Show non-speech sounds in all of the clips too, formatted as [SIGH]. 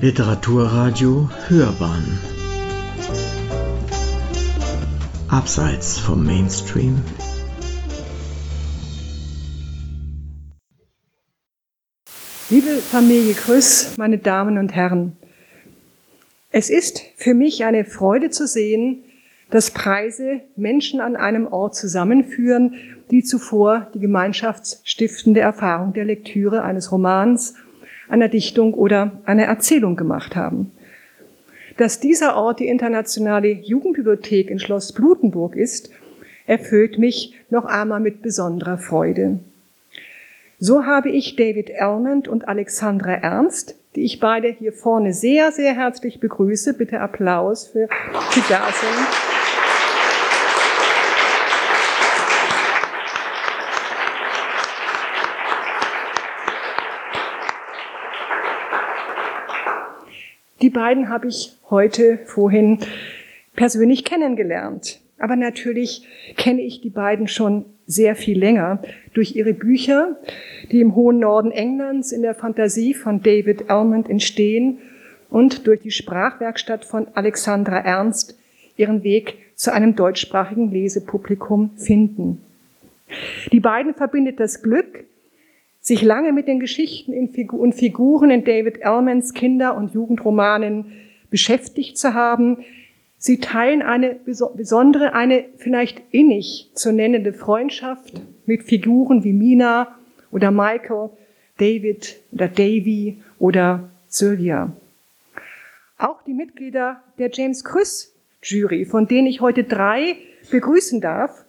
Literaturradio Hörbahn. Abseits vom Mainstream. Liebe Familie Grüß, meine Damen und Herren, es ist für mich eine Freude zu sehen, dass Preise Menschen an einem Ort zusammenführen, die zuvor die gemeinschaftsstiftende Erfahrung der Lektüre eines Romans, einer Dichtung oder einer Erzählung gemacht haben. Dass dieser Ort die internationale Jugendbibliothek in Schloss Blutenburg ist, erfüllt mich noch einmal mit besonderer Freude. So habe ich David Elmond und Alexandra Ernst, die ich beide hier vorne sehr, sehr herzlich begrüße. Bitte Applaus für die da Die beiden habe ich heute vorhin persönlich kennengelernt. Aber natürlich kenne ich die beiden schon sehr viel länger durch ihre Bücher, die im hohen Norden Englands in der Fantasie von David Almond entstehen und durch die Sprachwerkstatt von Alexandra Ernst ihren Weg zu einem deutschsprachigen Lesepublikum finden. Die beiden verbindet das Glück, sich lange mit den Geschichten und Figuren in David Ellmans Kinder- und Jugendromanen beschäftigt zu haben. Sie teilen eine besondere, eine vielleicht innig zu nennende Freundschaft mit Figuren wie Mina oder Michael, David oder Davy oder Sylvia. Auch die Mitglieder der James Chris Jury, von denen ich heute drei begrüßen darf,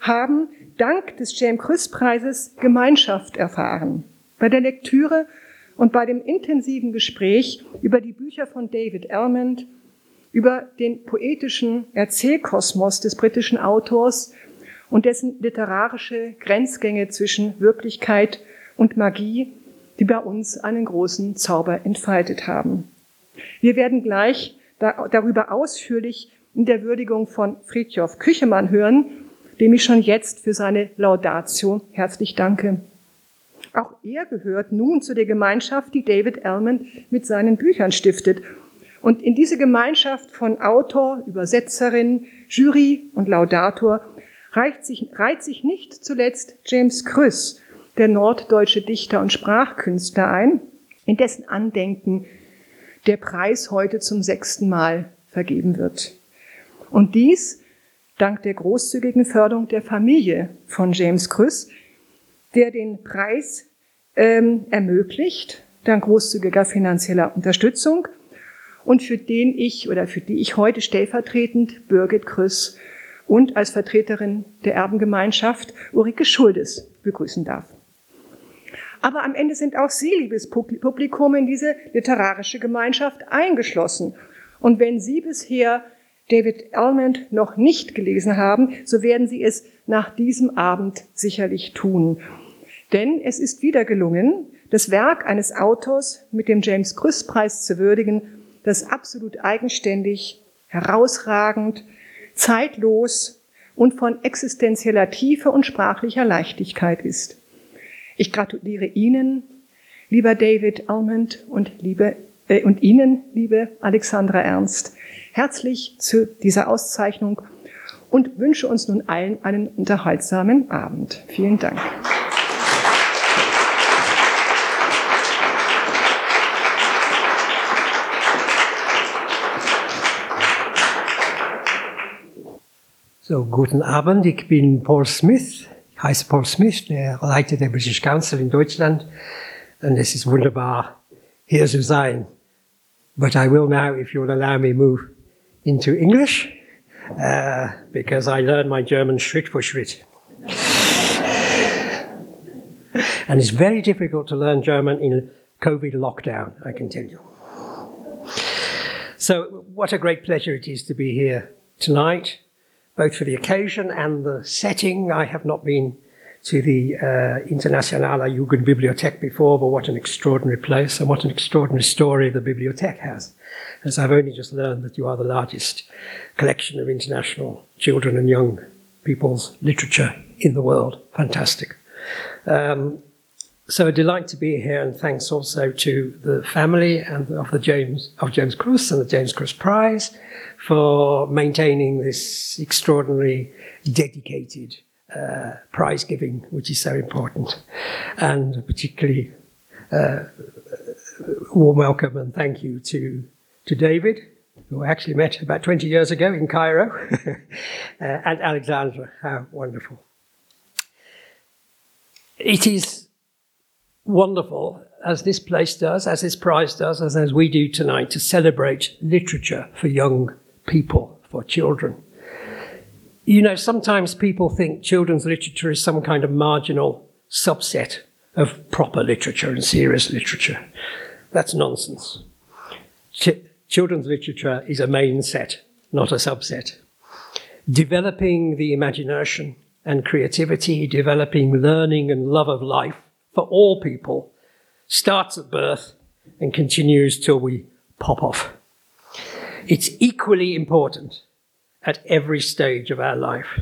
haben dank des James Chris Preises Gemeinschaft erfahren. Bei der Lektüre und bei dem intensiven Gespräch über die Bücher von David Elmond, über den poetischen Erzählkosmos des britischen Autors und dessen literarische Grenzgänge zwischen Wirklichkeit und Magie, die bei uns einen großen Zauber entfaltet haben. Wir werden gleich darüber ausführlich in der Würdigung von Friedjof Küchemann hören, dem ich schon jetzt für seine Laudatio herzlich danke. Auch er gehört nun zu der Gemeinschaft, die David Ellman mit seinen Büchern stiftet. Und in diese Gemeinschaft von Autor, Übersetzerin, Jury und Laudator reiht sich, reiht sich nicht zuletzt James Krüss, der norddeutsche Dichter und Sprachkünstler ein, in dessen Andenken der Preis heute zum sechsten Mal vergeben wird. Und dies dank der großzügigen Förderung der Familie von James Krüss, der den Preis ähm, ermöglicht, dank großzügiger finanzieller Unterstützung und für den ich oder für die ich heute stellvertretend Birgit Krüss und als Vertreterin der Erbengemeinschaft Ulrike Schuldes begrüßen darf. Aber am Ende sind auch Sie, liebes Publikum, in diese literarische Gemeinschaft eingeschlossen. Und wenn Sie bisher David Almond noch nicht gelesen haben, so werden Sie es nach diesem Abend sicherlich tun. Denn es ist wieder gelungen, das Werk eines Autors mit dem James Krüss Preis zu würdigen, das absolut eigenständig, herausragend, zeitlos und von existenzieller Tiefe und sprachlicher Leichtigkeit ist. Ich gratuliere Ihnen, lieber David Almond und liebe äh, und Ihnen, liebe Alexandra Ernst, herzlich zu dieser Auszeichnung und wünsche uns nun allen einen unterhaltsamen Abend. Vielen Dank. So, guten Abend, ich bin Paul Smith. Ich heiße Paul Smith, der Leiter der British Council in Deutschland. Und es ist wunderbar, hier zu sein. But I will now, if you'll allow me, move into English uh, because I learned my German Schritt for Schritt. and it's very difficult to learn German in COVID lockdown, I can tell you. So, what a great pleasure it is to be here tonight, both for the occasion and the setting. I have not been to the uh, Internationale Jugendbibliothek before, but what an extraordinary place and what an extraordinary story the bibliothek has. As I've only just learned that you are the largest collection of international children and young people's literature in the world. Fantastic. Um, so a delight to be here, and thanks also to the family and of the James of James Cruz and the James Cruz Prize for maintaining this extraordinary, dedicated uh, prize giving, which is so important, and particularly uh, warm welcome and thank you to to David, who I actually met about 20 years ago in Cairo, [LAUGHS] uh, and Alexandra. How wonderful! It is wonderful, as this place does, as this prize does, as, as we do tonight, to celebrate literature for young people, for children. You know, sometimes people think children's literature is some kind of marginal subset of proper literature and serious literature. That's nonsense. Children's literature is a main set, not a subset. Developing the imagination and creativity, developing learning and love of life for all people starts at birth and continues till we pop off. It's equally important at every stage of our life.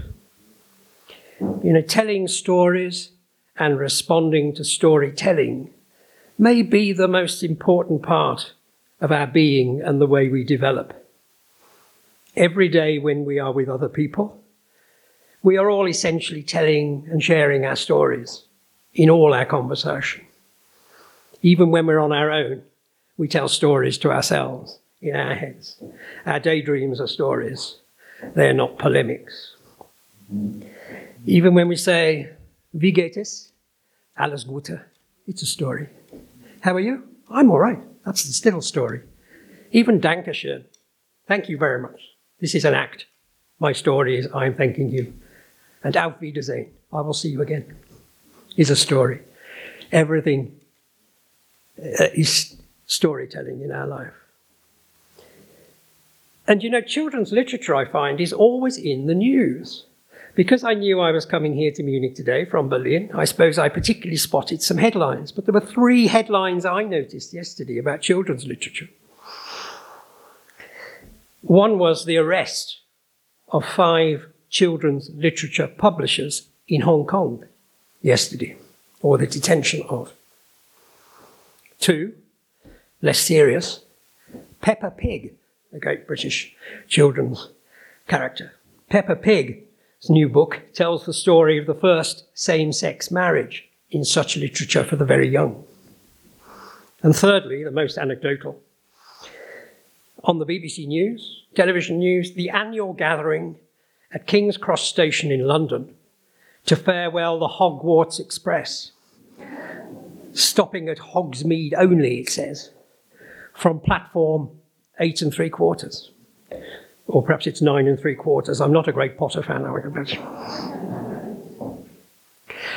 You know, telling stories and responding to storytelling may be the most important part of our being and the way we develop. Every day when we are with other people, we are all essentially telling and sharing our stories in all our conversation. Even when we're on our own, we tell stories to ourselves in our heads. Our daydreams are stories, they're not polemics. Even when we say, Wie geht es? Alles Gute, it's a story. How are you? I'm all right. That's the still story. Even Dankeschön. Thank you very much. This is an act. My story is I'm thanking you. And Auf Wiedersehen. I will see you again. Is a story. Everything uh, is storytelling in our life. And you know, children's literature, I find, is always in the news. Because I knew I was coming here to Munich today from Berlin, I suppose I particularly spotted some headlines. But there were three headlines I noticed yesterday about children's literature. One was the arrest of five children's literature publishers in Hong Kong yesterday, or the detention of. Two, less serious, Peppa Pig, a great British children's character. Peppa Pig his new book tells the story of the first same sex marriage in such literature for the very young. And thirdly, the most anecdotal, on the BBC News, television news, the annual gathering at King's Cross Station in London to farewell the Hogwarts Express, stopping at Hogsmeade only, it says, from platform eight and three quarters or perhaps it's nine and three quarters. I'm not a great Potter fan, I imagine.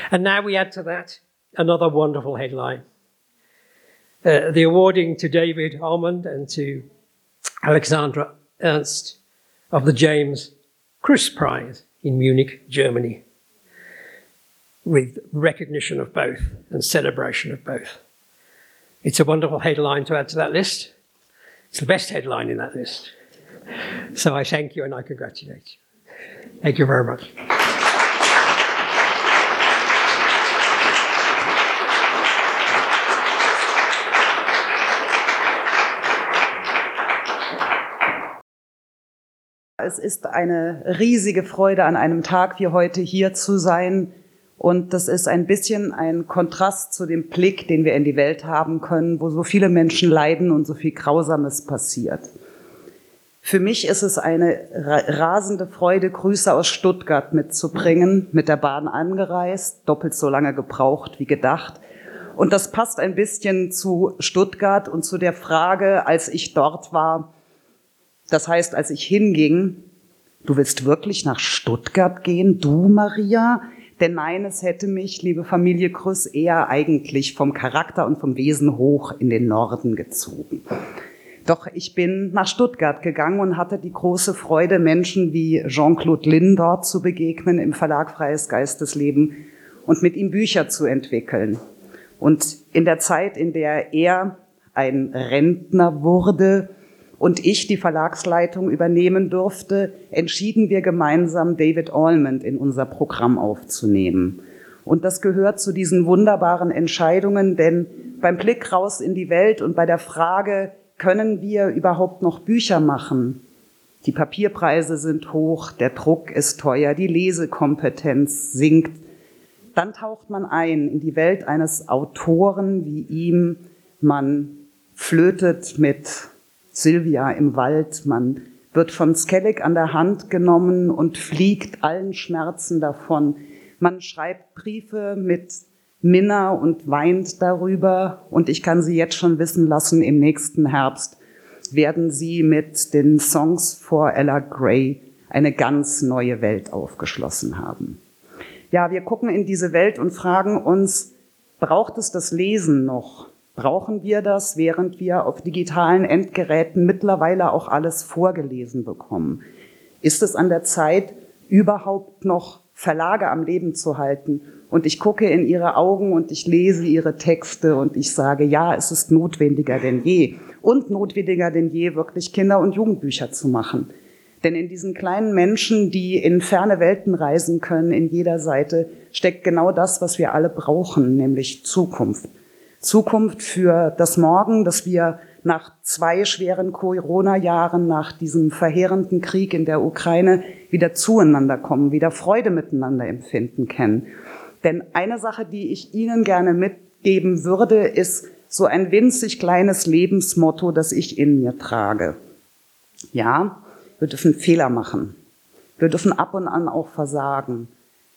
And now we add to that another wonderful headline. Uh, the awarding to David Almond and to Alexandra Ernst of the James Chris Prize in Munich, Germany, with recognition of both and celebration of both. It's a wonderful headline to add to that list. It's the best headline in that list. So I thank you and I congratulate you. Thank you very much. Es ist eine riesige Freude, an einem Tag wie heute hier zu sein. Und das ist ein bisschen ein Kontrast zu dem Blick, den wir in die Welt haben können, wo so viele Menschen leiden und so viel Grausames passiert. Für mich ist es eine rasende Freude, Grüße aus Stuttgart mitzubringen, mit der Bahn angereist, doppelt so lange gebraucht wie gedacht. Und das passt ein bisschen zu Stuttgart und zu der Frage, als ich dort war, das heißt, als ich hinging, du willst wirklich nach Stuttgart gehen, du Maria? Denn nein, es hätte mich, liebe Familie Krüss, eher eigentlich vom Charakter und vom Wesen hoch in den Norden gezogen. Doch ich bin nach Stuttgart gegangen und hatte die große Freude, Menschen wie Jean-Claude Lynn dort zu begegnen im Verlag Freies Geistesleben und mit ihm Bücher zu entwickeln. Und in der Zeit, in der er ein Rentner wurde und ich die Verlagsleitung übernehmen durfte, entschieden wir gemeinsam David Almond in unser Programm aufzunehmen. Und das gehört zu diesen wunderbaren Entscheidungen, denn beim Blick raus in die Welt und bei der Frage, können wir überhaupt noch Bücher machen? Die Papierpreise sind hoch, der Druck ist teuer, die Lesekompetenz sinkt. Dann taucht man ein in die Welt eines Autoren wie ihm. Man flötet mit Sylvia im Wald, man wird von Skellig an der Hand genommen und fliegt allen Schmerzen davon. Man schreibt Briefe mit Minna und weint darüber. Und ich kann Sie jetzt schon wissen lassen, im nächsten Herbst werden Sie mit den Songs for Ella Gray eine ganz neue Welt aufgeschlossen haben. Ja, wir gucken in diese Welt und fragen uns, braucht es das Lesen noch? Brauchen wir das, während wir auf digitalen Endgeräten mittlerweile auch alles vorgelesen bekommen? Ist es an der Zeit, überhaupt noch Verlage am Leben zu halten. Und ich gucke in ihre Augen und ich lese ihre Texte und ich sage, ja, es ist notwendiger denn je. Und notwendiger denn je, wirklich Kinder- und Jugendbücher zu machen. Denn in diesen kleinen Menschen, die in ferne Welten reisen können, in jeder Seite, steckt genau das, was wir alle brauchen, nämlich Zukunft. Zukunft für das Morgen, dass wir nach zwei schweren Corona-Jahren, nach diesem verheerenden Krieg in der Ukraine wieder zueinander kommen, wieder Freude miteinander empfinden können. Denn eine Sache, die ich Ihnen gerne mitgeben würde, ist so ein winzig kleines Lebensmotto, das ich in mir trage. Ja, wir dürfen Fehler machen. Wir dürfen ab und an auch versagen.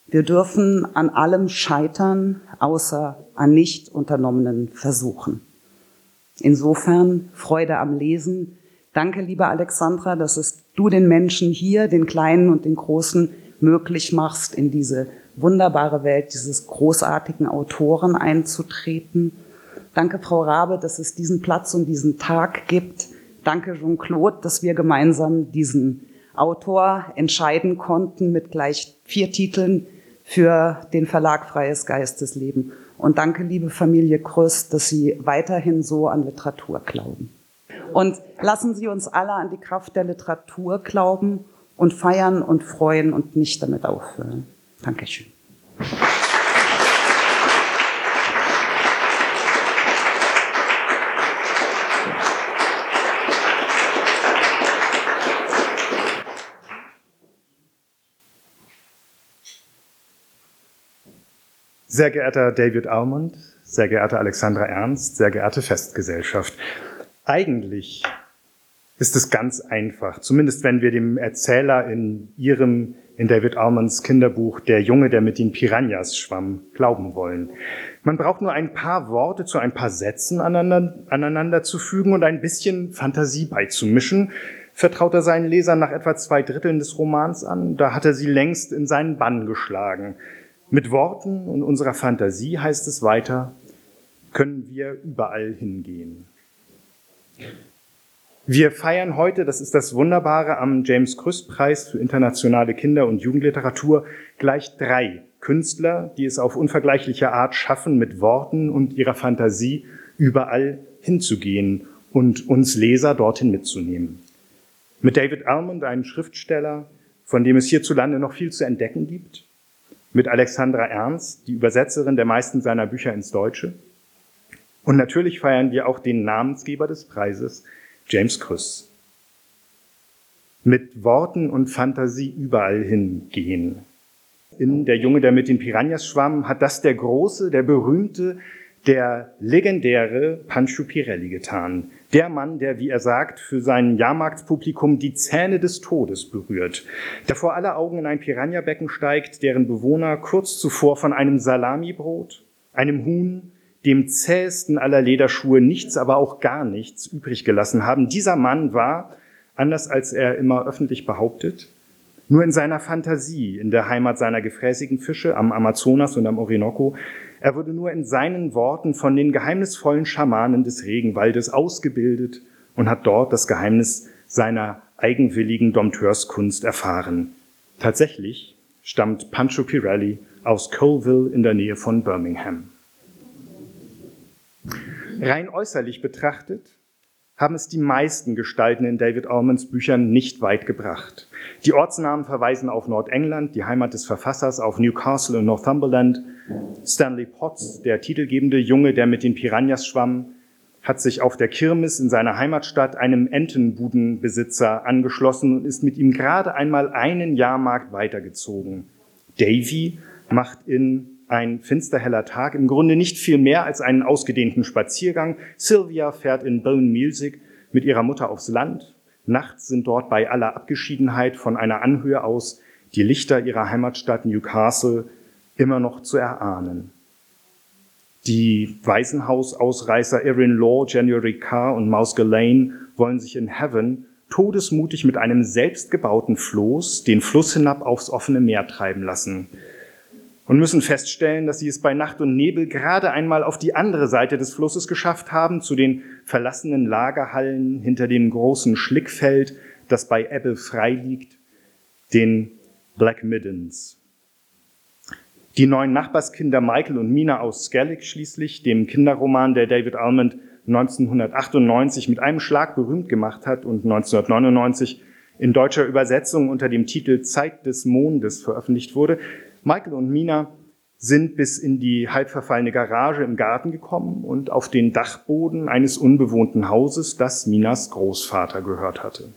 Wir dürfen an allem scheitern, außer an nicht unternommenen Versuchen. Insofern Freude am Lesen. Danke, liebe Alexandra, dass es du den Menschen hier, den Kleinen und den Großen, möglich machst, in diese wunderbare Welt dieses großartigen Autoren einzutreten. Danke, Frau Rabe, dass es diesen Platz und diesen Tag gibt. Danke, Jean-Claude, dass wir gemeinsam diesen Autor entscheiden konnten mit gleich vier Titeln für den Verlag Freies Geistesleben. Und danke, liebe Familie Kröst, dass Sie weiterhin so an Literatur glauben. Und lassen Sie uns alle an die Kraft der Literatur glauben und feiern und freuen und nicht damit aufhören. Dankeschön. Sehr geehrter David Almond, sehr geehrte Alexandra Ernst, sehr geehrte Festgesellschaft. Eigentlich ist es ganz einfach, zumindest wenn wir dem Erzähler in ihrem, in David Almonds Kinderbuch Der Junge, der mit den Piranhas schwamm, glauben wollen. Man braucht nur ein paar Worte zu ein paar Sätzen aneinander, zu fügen und ein bisschen Fantasie beizumischen, vertraut er seinen Lesern nach etwa zwei Dritteln des Romans an. Da hat er sie längst in seinen Bann geschlagen. Mit Worten und unserer Fantasie heißt es weiter, können wir überall hingehen. Wir feiern heute, das ist das Wunderbare am James Krüss Preis für internationale Kinder- und Jugendliteratur, gleich drei Künstler, die es auf unvergleichliche Art schaffen, mit Worten und ihrer Fantasie überall hinzugehen und uns Leser dorthin mitzunehmen. Mit David Almond, einem Schriftsteller, von dem es hierzulande noch viel zu entdecken gibt, mit Alexandra Ernst, die Übersetzerin der meisten seiner Bücher ins Deutsche. Und natürlich feiern wir auch den Namensgeber des Preises, James Krüss. Mit Worten und Fantasie überall hingehen. In Der Junge, der mit den Piranhas schwamm, hat das der große, der berühmte, der legendäre Pancho Pirelli getan. Der Mann, der, wie er sagt, für sein Jahrmarktspublikum die Zähne des Todes berührt, der vor aller Augen in ein Piranha-Becken steigt, deren Bewohner kurz zuvor von einem Salamibrot, einem Huhn, dem zähesten aller Lederschuhe nichts, aber auch gar nichts übrig gelassen haben. Dieser Mann war, anders als er immer öffentlich behauptet, nur in seiner Fantasie, in der Heimat seiner gefräßigen Fische am Amazonas und am Orinoco, er wurde nur in seinen Worten von den geheimnisvollen Schamanen des Regenwaldes ausgebildet und hat dort das Geheimnis seiner eigenwilligen Dompteurskunst erfahren. Tatsächlich stammt Pancho Pirelli aus Colville in der Nähe von Birmingham. Rein äußerlich betrachtet haben es die meisten Gestalten in David Allmans Büchern nicht weit gebracht. Die Ortsnamen verweisen auf Nordengland, die Heimat des Verfassers, auf Newcastle und Northumberland. Stanley Potts, der titelgebende Junge, der mit den Piranhas schwamm, hat sich auf der Kirmes in seiner Heimatstadt einem Entenbudenbesitzer angeschlossen und ist mit ihm gerade einmal einen Jahrmarkt weitergezogen. Davy macht in ein finsterheller Tag im Grunde nicht viel mehr als einen ausgedehnten Spaziergang. Sylvia fährt in Bone Music mit ihrer Mutter aufs Land. Nachts sind dort bei aller Abgeschiedenheit von einer Anhöhe aus die Lichter ihrer Heimatstadt Newcastle immer noch zu erahnen. Die Waisenhausausreißer Erin Law, January Carr und Mouse Ghislaine wollen sich in Heaven todesmutig mit einem selbstgebauten Floß den Fluss hinab aufs offene Meer treiben lassen und müssen feststellen, dass sie es bei Nacht und Nebel gerade einmal auf die andere Seite des Flusses geschafft haben, zu den verlassenen Lagerhallen hinter dem großen Schlickfeld, das bei Ebbe frei liegt, den Black Middens. Die neuen Nachbarskinder Michael und Mina aus Skellig schließlich, dem Kinderroman, der David Almond 1998 mit einem Schlag berühmt gemacht hat und 1999 in deutscher Übersetzung unter dem Titel Zeit des Mondes veröffentlicht wurde. Michael und Mina sind bis in die halb verfallene Garage im Garten gekommen und auf den Dachboden eines unbewohnten Hauses, das Minas Großvater gehört hatte.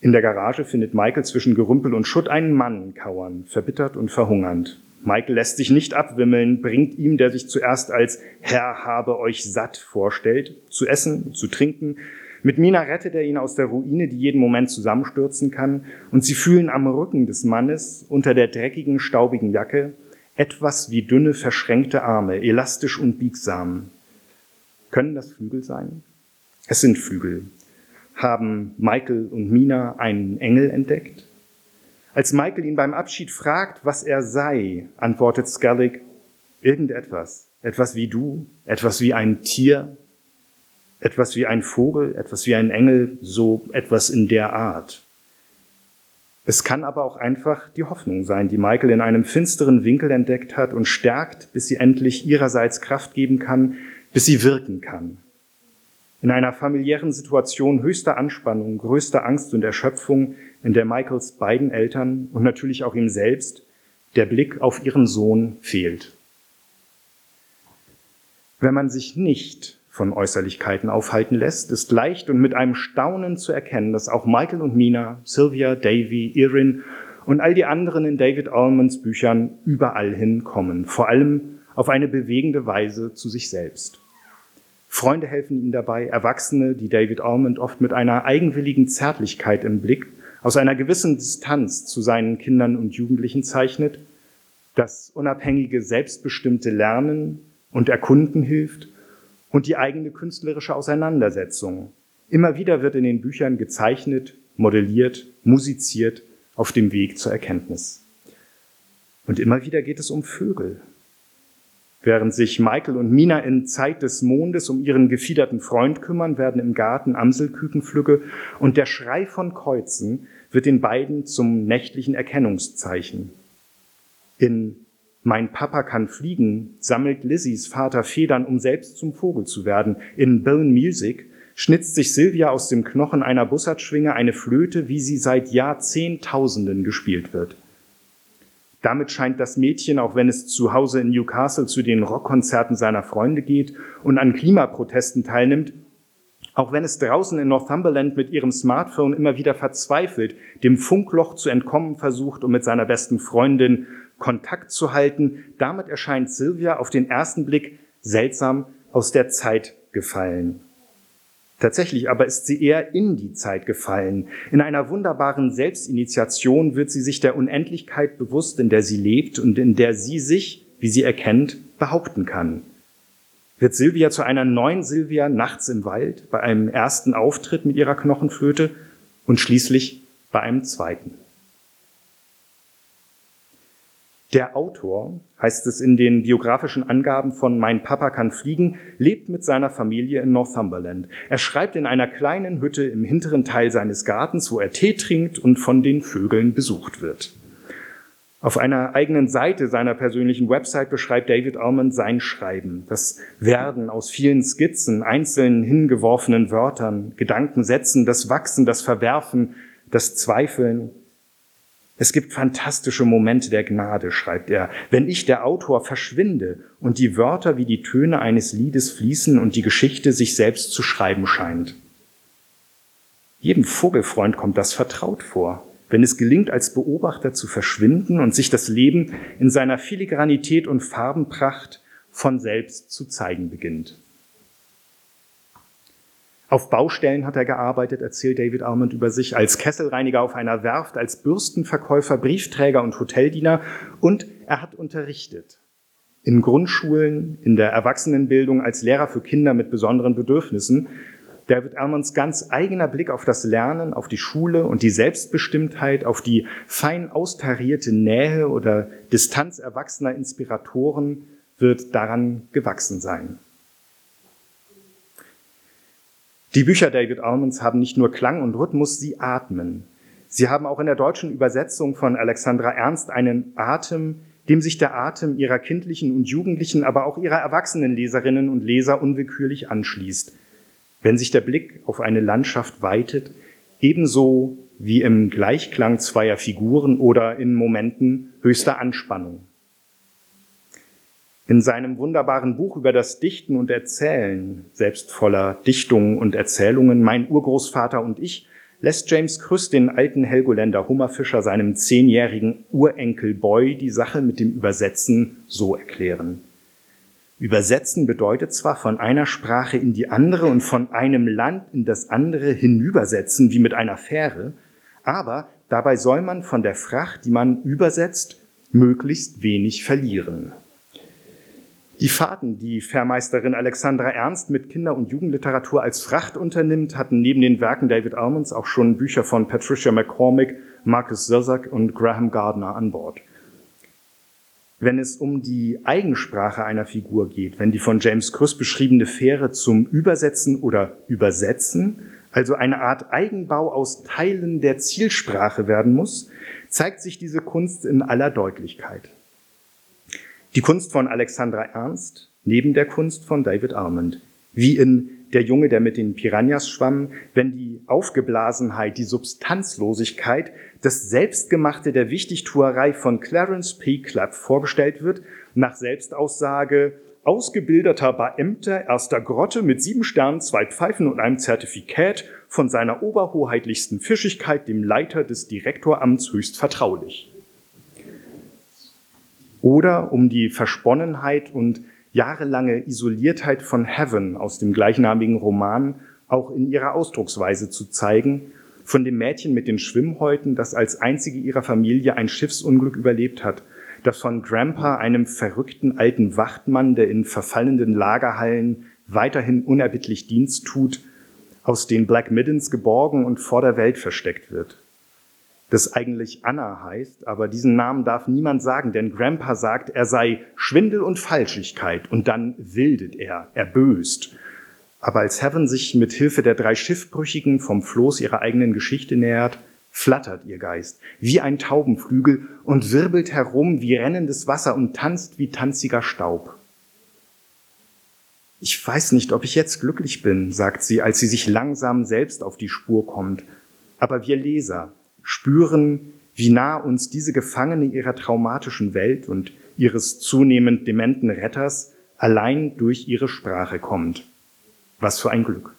In der Garage findet Michael zwischen Gerümpel und Schutt einen Mann kauern, verbittert und verhungernd. Michael lässt sich nicht abwimmeln, bringt ihm, der sich zuerst als Herr habe euch satt vorstellt, zu essen, zu trinken. Mit Mina rettet er ihn aus der Ruine, die jeden Moment zusammenstürzen kann, und sie fühlen am Rücken des Mannes unter der dreckigen, staubigen Jacke etwas wie dünne, verschränkte Arme, elastisch und biegsam. Können das Flügel sein? Es sind Flügel haben Michael und Mina einen Engel entdeckt. Als Michael ihn beim Abschied fragt, was er sei, antwortet Skellig, irgendetwas, etwas wie du, etwas wie ein Tier, etwas wie ein Vogel, etwas wie ein Engel, so etwas in der Art. Es kann aber auch einfach die Hoffnung sein, die Michael in einem finsteren Winkel entdeckt hat und stärkt, bis sie endlich ihrerseits Kraft geben kann, bis sie wirken kann. In einer familiären Situation höchster Anspannung, größter Angst und Erschöpfung, in der Michaels beiden Eltern und natürlich auch ihm selbst der Blick auf ihren Sohn fehlt. Wenn man sich nicht von Äußerlichkeiten aufhalten lässt, ist leicht und mit einem Staunen zu erkennen, dass auch Michael und Mina, Sylvia, Davy, Erin und all die anderen in David Allmans Büchern überall hinkommen, vor allem auf eine bewegende Weise zu sich selbst. Freunde helfen ihm dabei, Erwachsene, die David Almond oft mit einer eigenwilligen Zärtlichkeit im Blick aus einer gewissen Distanz zu seinen Kindern und Jugendlichen zeichnet, das unabhängige, selbstbestimmte Lernen und Erkunden hilft und die eigene künstlerische Auseinandersetzung. Immer wieder wird in den Büchern gezeichnet, modelliert, musiziert auf dem Weg zur Erkenntnis. Und immer wieder geht es um Vögel, Während sich Michael und Mina in Zeit des Mondes um ihren gefiederten Freund kümmern, werden im Garten Amselkükenpflücke und der Schrei von Kreuzen wird den beiden zum nächtlichen Erkennungszeichen. In Mein Papa kann fliegen sammelt Lizzies Vater Federn, um selbst zum Vogel zu werden. In Bone Music schnitzt sich Sylvia aus dem Knochen einer Bussardschwinge eine Flöte, wie sie seit Jahrzehntausenden gespielt wird. Damit scheint das Mädchen, auch wenn es zu Hause in Newcastle zu den Rockkonzerten seiner Freunde geht und an Klimaprotesten teilnimmt, auch wenn es draußen in Northumberland mit ihrem Smartphone immer wieder verzweifelt, dem Funkloch zu entkommen versucht, um mit seiner besten Freundin Kontakt zu halten, damit erscheint Sylvia auf den ersten Blick seltsam aus der Zeit gefallen. Tatsächlich aber ist sie eher in die Zeit gefallen. In einer wunderbaren Selbstinitiation wird sie sich der Unendlichkeit bewusst, in der sie lebt und in der sie sich, wie sie erkennt, behaupten kann. Wird Silvia zu einer neuen Silvia nachts im Wald, bei einem ersten Auftritt mit ihrer Knochenflöte und schließlich bei einem zweiten. Der Autor, heißt es in den biografischen Angaben von Mein Papa kann fliegen, lebt mit seiner Familie in Northumberland. Er schreibt in einer kleinen Hütte im hinteren Teil seines Gartens, wo er Tee trinkt und von den Vögeln besucht wird. Auf einer eigenen Seite seiner persönlichen Website beschreibt David Almond sein Schreiben, das Werden aus vielen Skizzen, einzelnen hingeworfenen Wörtern, Gedankensätzen, das Wachsen, das Verwerfen, das Zweifeln. Es gibt fantastische Momente der Gnade, schreibt er, wenn ich, der Autor, verschwinde und die Wörter wie die Töne eines Liedes fließen und die Geschichte sich selbst zu schreiben scheint. Jedem Vogelfreund kommt das vertraut vor wenn es gelingt, als Beobachter zu verschwinden und sich das Leben in seiner Filigranität und Farbenpracht von selbst zu zeigen beginnt. Auf Baustellen hat er gearbeitet, erzählt David Almond über sich, als Kesselreiniger auf einer Werft, als Bürstenverkäufer, Briefträger und Hoteldiener und er hat unterrichtet. In Grundschulen, in der Erwachsenenbildung, als Lehrer für Kinder mit besonderen Bedürfnissen David Almonds ganz eigener Blick auf das Lernen, auf die Schule und die Selbstbestimmtheit, auf die fein austarierte Nähe oder Distanz erwachsener Inspiratoren wird daran gewachsen sein. Die Bücher David Almonds haben nicht nur Klang und Rhythmus, sie atmen. Sie haben auch in der deutschen Übersetzung von Alexandra Ernst einen Atem, dem sich der Atem ihrer kindlichen und jugendlichen, aber auch ihrer erwachsenen Leserinnen und Leser unwillkürlich anschließt wenn sich der Blick auf eine Landschaft weitet, ebenso wie im Gleichklang zweier Figuren oder in Momenten höchster Anspannung. In seinem wunderbaren Buch über das Dichten und Erzählen, selbst voller Dichtungen und Erzählungen, Mein Urgroßvater und ich, lässt James Krüss den alten Helgoländer Hummerfischer seinem zehnjährigen Urenkel Boy die Sache mit dem Übersetzen so erklären. Übersetzen bedeutet zwar von einer Sprache in die andere und von einem Land in das andere hinübersetzen, wie mit einer Fähre, aber dabei soll man von der Fracht, die man übersetzt, möglichst wenig verlieren. Die Fahrten, die Vermeisterin Alexandra Ernst mit Kinder- und Jugendliteratur als Fracht unternimmt, hatten neben den Werken David Almonds auch schon Bücher von Patricia McCormick, Marcus Zuzak und Graham Gardner an Bord wenn es um die Eigensprache einer Figur geht, wenn die von James Krüss beschriebene Fähre zum Übersetzen oder Übersetzen, also eine Art Eigenbau aus Teilen der Zielsprache werden muss, zeigt sich diese Kunst in aller Deutlichkeit. Die Kunst von Alexandra Ernst neben der Kunst von David Almond, wie in Der Junge, der mit den Piranhas schwamm, wenn die Aufgeblasenheit, die Substanzlosigkeit das Selbstgemachte der Wichtigtuerei von Clarence P. Clapp vorgestellt wird, nach Selbstaussage ausgebildeter Beamter erster Grotte mit sieben Sternen, zwei Pfeifen und einem Zertifikat von seiner oberhoheitlichsten Fischigkeit, dem Leiter des Direktoramts, höchst vertraulich. Oder um die Versponnenheit und jahrelange Isoliertheit von Heaven aus dem gleichnamigen Roman auch in ihrer Ausdrucksweise zu zeigen von dem Mädchen mit den Schwimmhäuten, das als einzige ihrer Familie ein Schiffsunglück überlebt hat, das von Grandpa, einem verrückten alten Wachtmann, der in verfallenden Lagerhallen weiterhin unerbittlich Dienst tut, aus den Black Middens geborgen und vor der Welt versteckt wird. Das eigentlich Anna heißt, aber diesen Namen darf niemand sagen, denn Grandpa sagt, er sei Schwindel und Falschigkeit und dann wildet er, er böst aber als Heaven sich mit Hilfe der drei Schiffbrüchigen vom Floß ihrer eigenen Geschichte nähert, flattert ihr Geist wie ein Taubenflügel und wirbelt herum wie rennendes Wasser und tanzt wie tanziger Staub. Ich weiß nicht, ob ich jetzt glücklich bin, sagt sie, als sie sich langsam selbst auf die Spur kommt. Aber wir Leser spüren, wie nah uns diese Gefangene ihrer traumatischen Welt und ihres zunehmend dementen Retters allein durch ihre Sprache kommt. Was für ein Glück.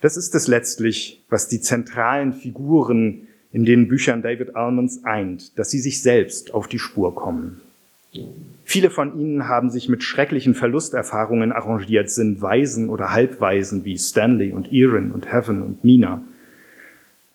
Das ist es letztlich, was die zentralen Figuren in den Büchern David Almonds eint, dass sie sich selbst auf die Spur kommen. Viele von ihnen haben sich mit schrecklichen Verlusterfahrungen arrangiert, sind Waisen oder Halbwaisen wie Stanley und Erin und Heaven und Nina.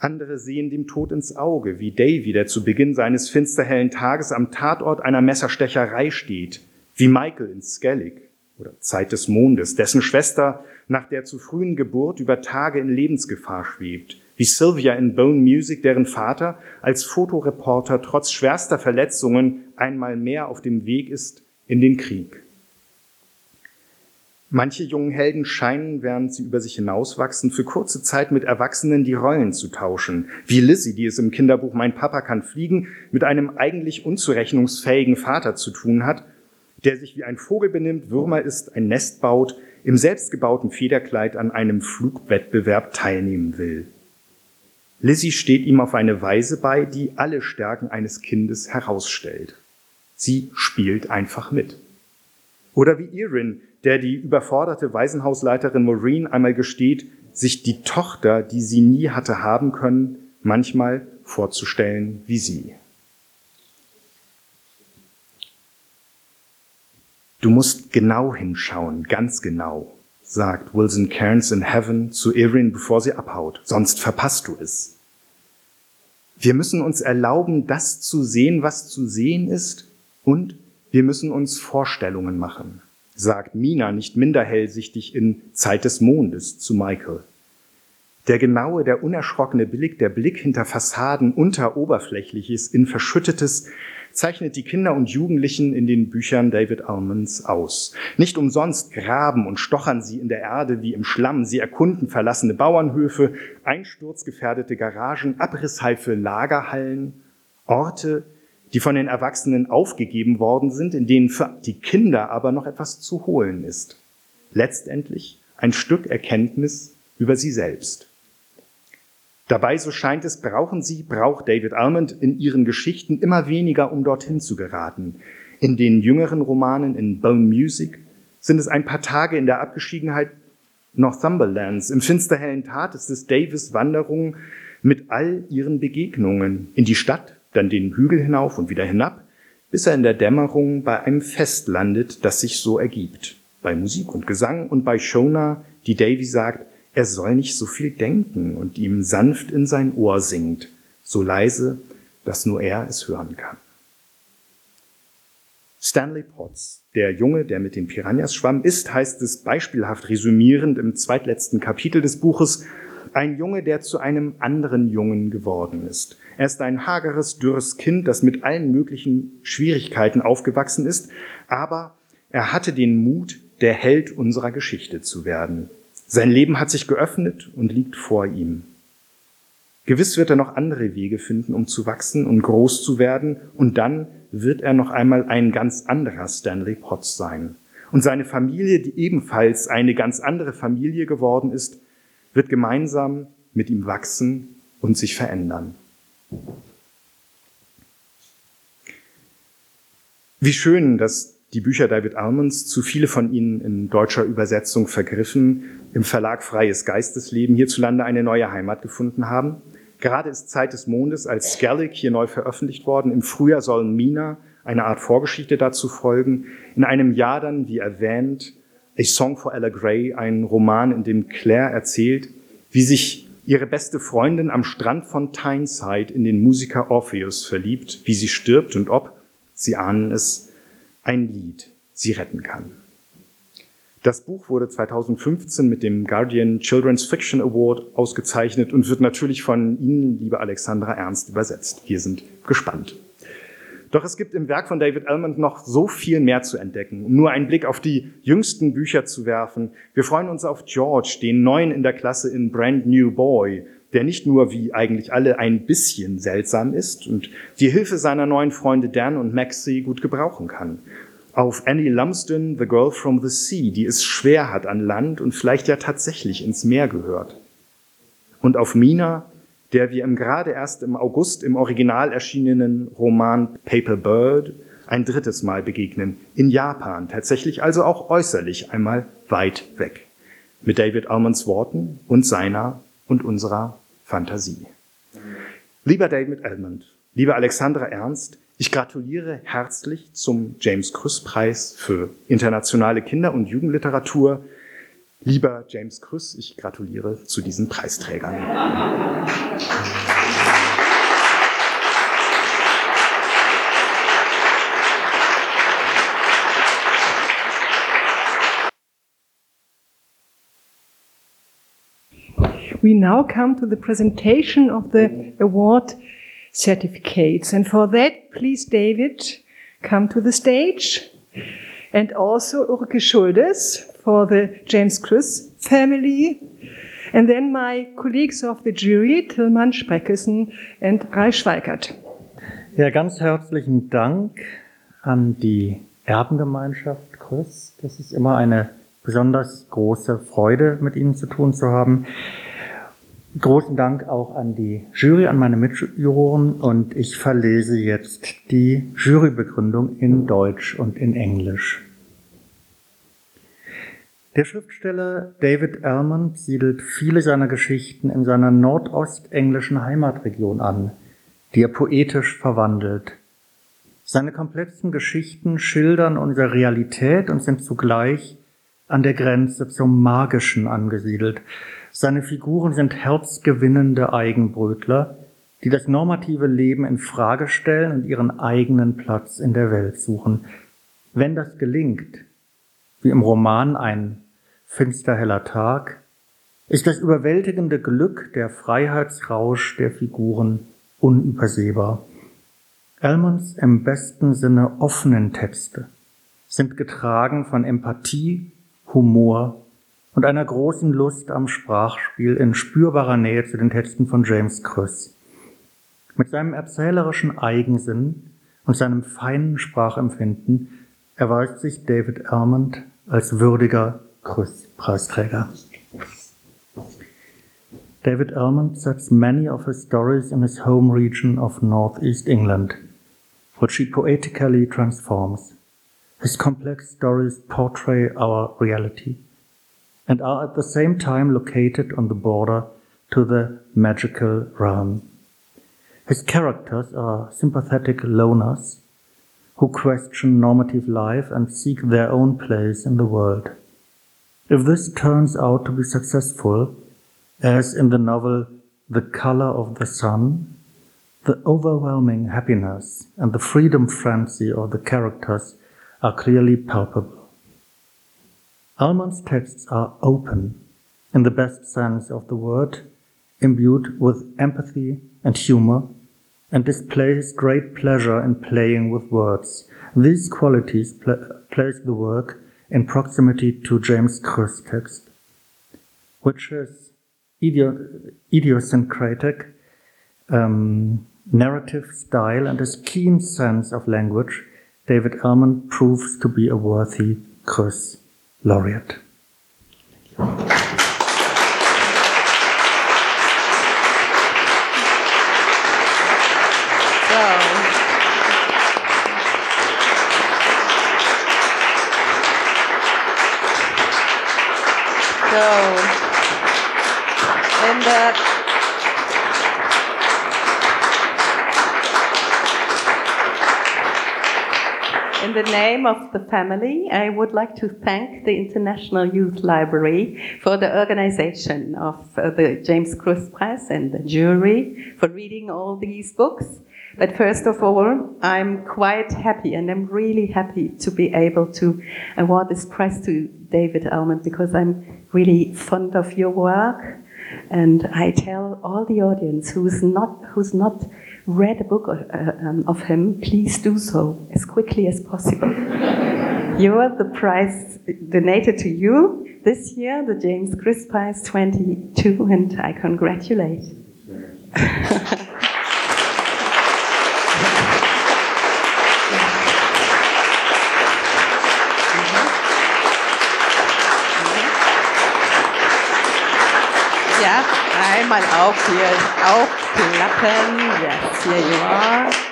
Andere sehen dem Tod ins Auge, wie Davy, der zu Beginn seines finsterhellen Tages am Tatort einer Messerstecherei steht, wie Michael in Skellig oder Zeit des Mondes, dessen Schwester nach der zu frühen Geburt über Tage in Lebensgefahr schwebt, wie Sylvia in Bone Music, deren Vater als Fotoreporter trotz schwerster Verletzungen einmal mehr auf dem Weg ist in den Krieg. Manche jungen Helden scheinen, während sie über sich hinauswachsen, für kurze Zeit mit Erwachsenen die Rollen zu tauschen. Wie Lizzie, die es im Kinderbuch Mein Papa kann fliegen, mit einem eigentlich unzurechnungsfähigen Vater zu tun hat, der sich wie ein Vogel benimmt, Würmer ist, ein Nest baut, im selbstgebauten Federkleid an einem Flugwettbewerb teilnehmen will. Lizzie steht ihm auf eine Weise bei, die alle Stärken eines Kindes herausstellt. Sie spielt einfach mit. Oder wie Erin, der die überforderte Waisenhausleiterin Maureen einmal gesteht, sich die Tochter, die sie nie hatte haben können, manchmal vorzustellen wie sie. Du musst genau hinschauen, ganz genau, sagt Wilson Cairns in Heaven zu Erin, bevor sie abhaut, sonst verpasst du es. Wir müssen uns erlauben, das zu sehen, was zu sehen ist, und wir müssen uns Vorstellungen machen sagt Mina nicht minder hellsichtig in Zeit des Mondes zu Michael. Der genaue, der unerschrockene Blick, der Blick hinter Fassaden, unter Oberflächliches, in Verschüttetes, zeichnet die Kinder und Jugendlichen in den Büchern David Almonds aus. Nicht umsonst graben und stochern sie in der Erde wie im Schlamm. Sie erkunden verlassene Bauernhöfe, einsturzgefährdete Garagen, abrissheife Lagerhallen, Orte, die von den Erwachsenen aufgegeben worden sind, in denen für die Kinder aber noch etwas zu holen ist. Letztendlich ein Stück Erkenntnis über sie selbst. Dabei, so scheint es, brauchen sie, braucht David Almond in ihren Geschichten immer weniger, um dorthin zu geraten. In den jüngeren Romanen in Bone Music sind es ein paar Tage in der Abgeschiedenheit Northumberlands. Im finsterhellen Tat ist es Davis Wanderung mit all ihren Begegnungen in die Stadt, dann den Hügel hinauf und wieder hinab, bis er in der Dämmerung bei einem Fest landet, das sich so ergibt. Bei Musik und Gesang und bei Shona, die Davy sagt, er soll nicht so viel denken und ihm sanft in sein Ohr singt, so leise, dass nur er es hören kann. Stanley Potts, der Junge, der mit den Piranhas schwamm, ist, heißt es beispielhaft resümierend im zweitletzten Kapitel des Buches, ein Junge, der zu einem anderen Jungen geworden ist. Er ist ein hageres, dürres Kind, das mit allen möglichen Schwierigkeiten aufgewachsen ist, aber er hatte den Mut, der Held unserer Geschichte zu werden. Sein Leben hat sich geöffnet und liegt vor ihm. Gewiss wird er noch andere Wege finden, um zu wachsen und groß zu werden, und dann wird er noch einmal ein ganz anderer Stanley Potts sein. Und seine Familie, die ebenfalls eine ganz andere Familie geworden ist, wird gemeinsam mit ihm wachsen und sich verändern. Wie schön, dass die Bücher David Almonds, zu viele von ihnen in deutscher Übersetzung vergriffen, im Verlag Freies Geistesleben hierzulande eine neue Heimat gefunden haben. Gerade ist Zeit des Mondes als Skellig hier neu veröffentlicht worden. Im Frühjahr soll Mina eine Art Vorgeschichte dazu folgen. In einem Jahr dann, wie erwähnt, A Song for Ella Gray, ein Roman, in dem Claire erzählt, wie sich ihre beste Freundin am Strand von Tyneside in den Musiker Orpheus verliebt, wie sie stirbt und ob, Sie ahnen es, ein Lied sie retten kann. Das Buch wurde 2015 mit dem Guardian Children's Fiction Award ausgezeichnet und wird natürlich von Ihnen, liebe Alexandra Ernst, übersetzt. Wir sind gespannt. Doch es gibt im Werk von David Elmond noch so viel mehr zu entdecken. Um nur einen Blick auf die jüngsten Bücher zu werfen. Wir freuen uns auf George, den neuen in der Klasse in Brand New Boy, der nicht nur wie eigentlich alle ein bisschen seltsam ist und die Hilfe seiner neuen Freunde Dan und Maxie gut gebrauchen kann. Auf Annie Lumsden, The Girl from the Sea, die es schwer hat an Land und vielleicht ja tatsächlich ins Meer gehört. Und auf Mina, der wir im gerade erst im August im Original erschienenen Roman Paper Bird ein drittes Mal begegnen, in Japan, tatsächlich also auch äußerlich einmal weit weg. Mit David Almonds Worten und seiner und unserer Fantasie. Lieber David Almond, liebe Alexandra Ernst, ich gratuliere herzlich zum James Krüss Preis für internationale Kinder- und Jugendliteratur Lieber James Krüss, ich gratuliere zu diesen Preisträgern. We now come to the presentation of the award certificates. And for that, please, David, come to the stage. And also Ulrike Schuldes for the James Chris family. And then my colleagues of the jury, Tillmann, Spreckelsen and Reichweigert. Ja, ganz herzlichen Dank an die Erbengemeinschaft Chris. Das ist immer eine besonders große Freude, mit Ihnen zu tun zu haben. Großen Dank auch an die Jury, an meine Mitjuroren und ich verlese jetzt die Jurybegründung in Deutsch und in Englisch. Der Schriftsteller David Almond siedelt viele seiner Geschichten in seiner nordostenglischen Heimatregion an, die er poetisch verwandelt. Seine komplexen Geschichten schildern unsere Realität und sind zugleich an der Grenze zum Magischen angesiedelt. Seine Figuren sind herzgewinnende Eigenbrötler, die das normative Leben in Frage stellen und ihren eigenen Platz in der Welt suchen. Wenn das gelingt, wie im Roman Ein finsterheller Tag, ist das überwältigende Glück, der Freiheitsrausch der Figuren unübersehbar. Elmonds im besten Sinne offenen Texte sind getragen von Empathie, Humor und einer großen Lust am Sprachspiel in spürbarer Nähe zu den Texten von James Chris. Mit seinem erzählerischen Eigensinn und seinem feinen Sprachempfinden erweist sich David Almond als würdiger Chris-Preisträger. David Almond sets many of his stories in his home region of northeast England, which he poetically transforms. His complex stories portray our reality and are at the same time located on the border to the magical realm. His characters are sympathetic loners who question normative life and seek their own place in the world. If this turns out to be successful, as in the novel The Color of the Sun, the overwhelming happiness and the freedom frenzy of the characters are clearly palpable. Almond's texts are open, in the best sense of the word, imbued with empathy and humor, and display his great pleasure in playing with words. These qualities pla place the work in proximity to James Chris' text, which is idiosyncratic um, narrative style and his keen sense of language David Ellman proves to be a worthy Chris laureate. Name of the family, I would like to thank the International Youth Library for the organization of uh, the James Cruz Prize and the jury for reading all these books. But first of all, I'm quite happy and I'm really happy to be able to award this prize to David Almond because I'm really fond of your work. And I tell all the audience who's not, who's not read a book of, uh, um, of him, please do so as quickly as possible. [LAUGHS] you are the prize donated to you this year, the James Chris Prize 22, and I congratulate. [LAUGHS] einmal auch hier aufklappen. Yes, here you are.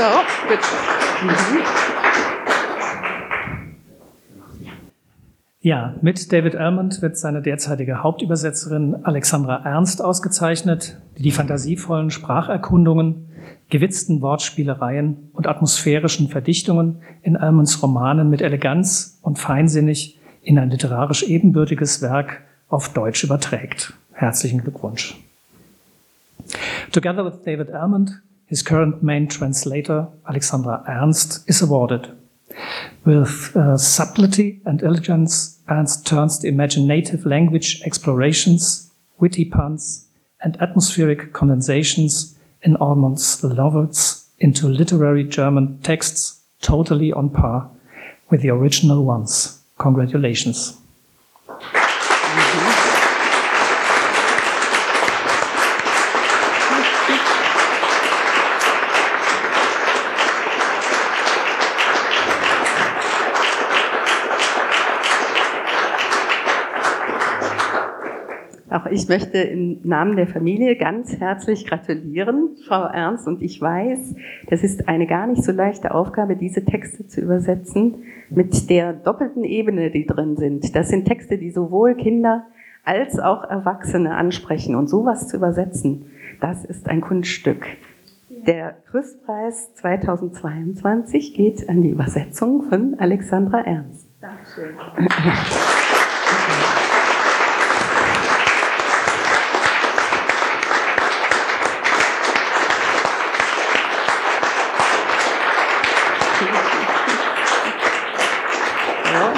So, bitte. Ja, mit David Almond wird seine derzeitige Hauptübersetzerin Alexandra Ernst ausgezeichnet, die die fantasievollen Spracherkundungen, gewitzten Wortspielereien und atmosphärischen Verdichtungen in Almonds Romanen mit Eleganz und feinsinnig in ein literarisch ebenbürtiges Werk auf Deutsch überträgt. Herzlichen Glückwunsch. Together with David Almond, his current main translator, Alexandra Ernst, is awarded. With uh, subtlety and elegance, Ernst turns the imaginative language explorations, witty puns, and atmospheric condensations in Almond's novels into literary German texts totally on par with the original ones. Congratulations. Ich möchte im Namen der Familie ganz herzlich gratulieren, Frau Ernst. Und ich weiß, das ist eine gar nicht so leichte Aufgabe, diese Texte zu übersetzen mit der doppelten Ebene, die drin sind. Das sind Texte, die sowohl Kinder als auch Erwachsene ansprechen. Und sowas zu übersetzen, das ist ein Kunststück. Der Christpreis 2022 geht an die Übersetzung von Alexandra Ernst. Dankeschön. [LAUGHS]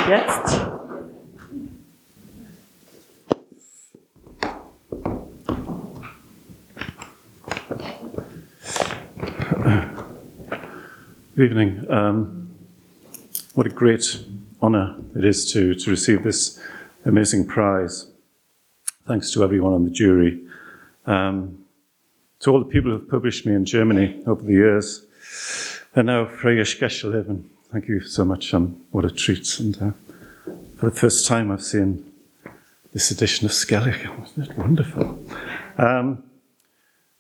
jetzt. Good evening. Um, what a great honour it is to, to receive this amazing prize. Thanks to everyone on the jury. Um, to all the people who have published me in Germany over the years. And now Freya Skesselheven. Thank you so much. Um, what a treat. And uh, for the first time, I've seen this edition of Skellig. Wasn't it wonderful? Um,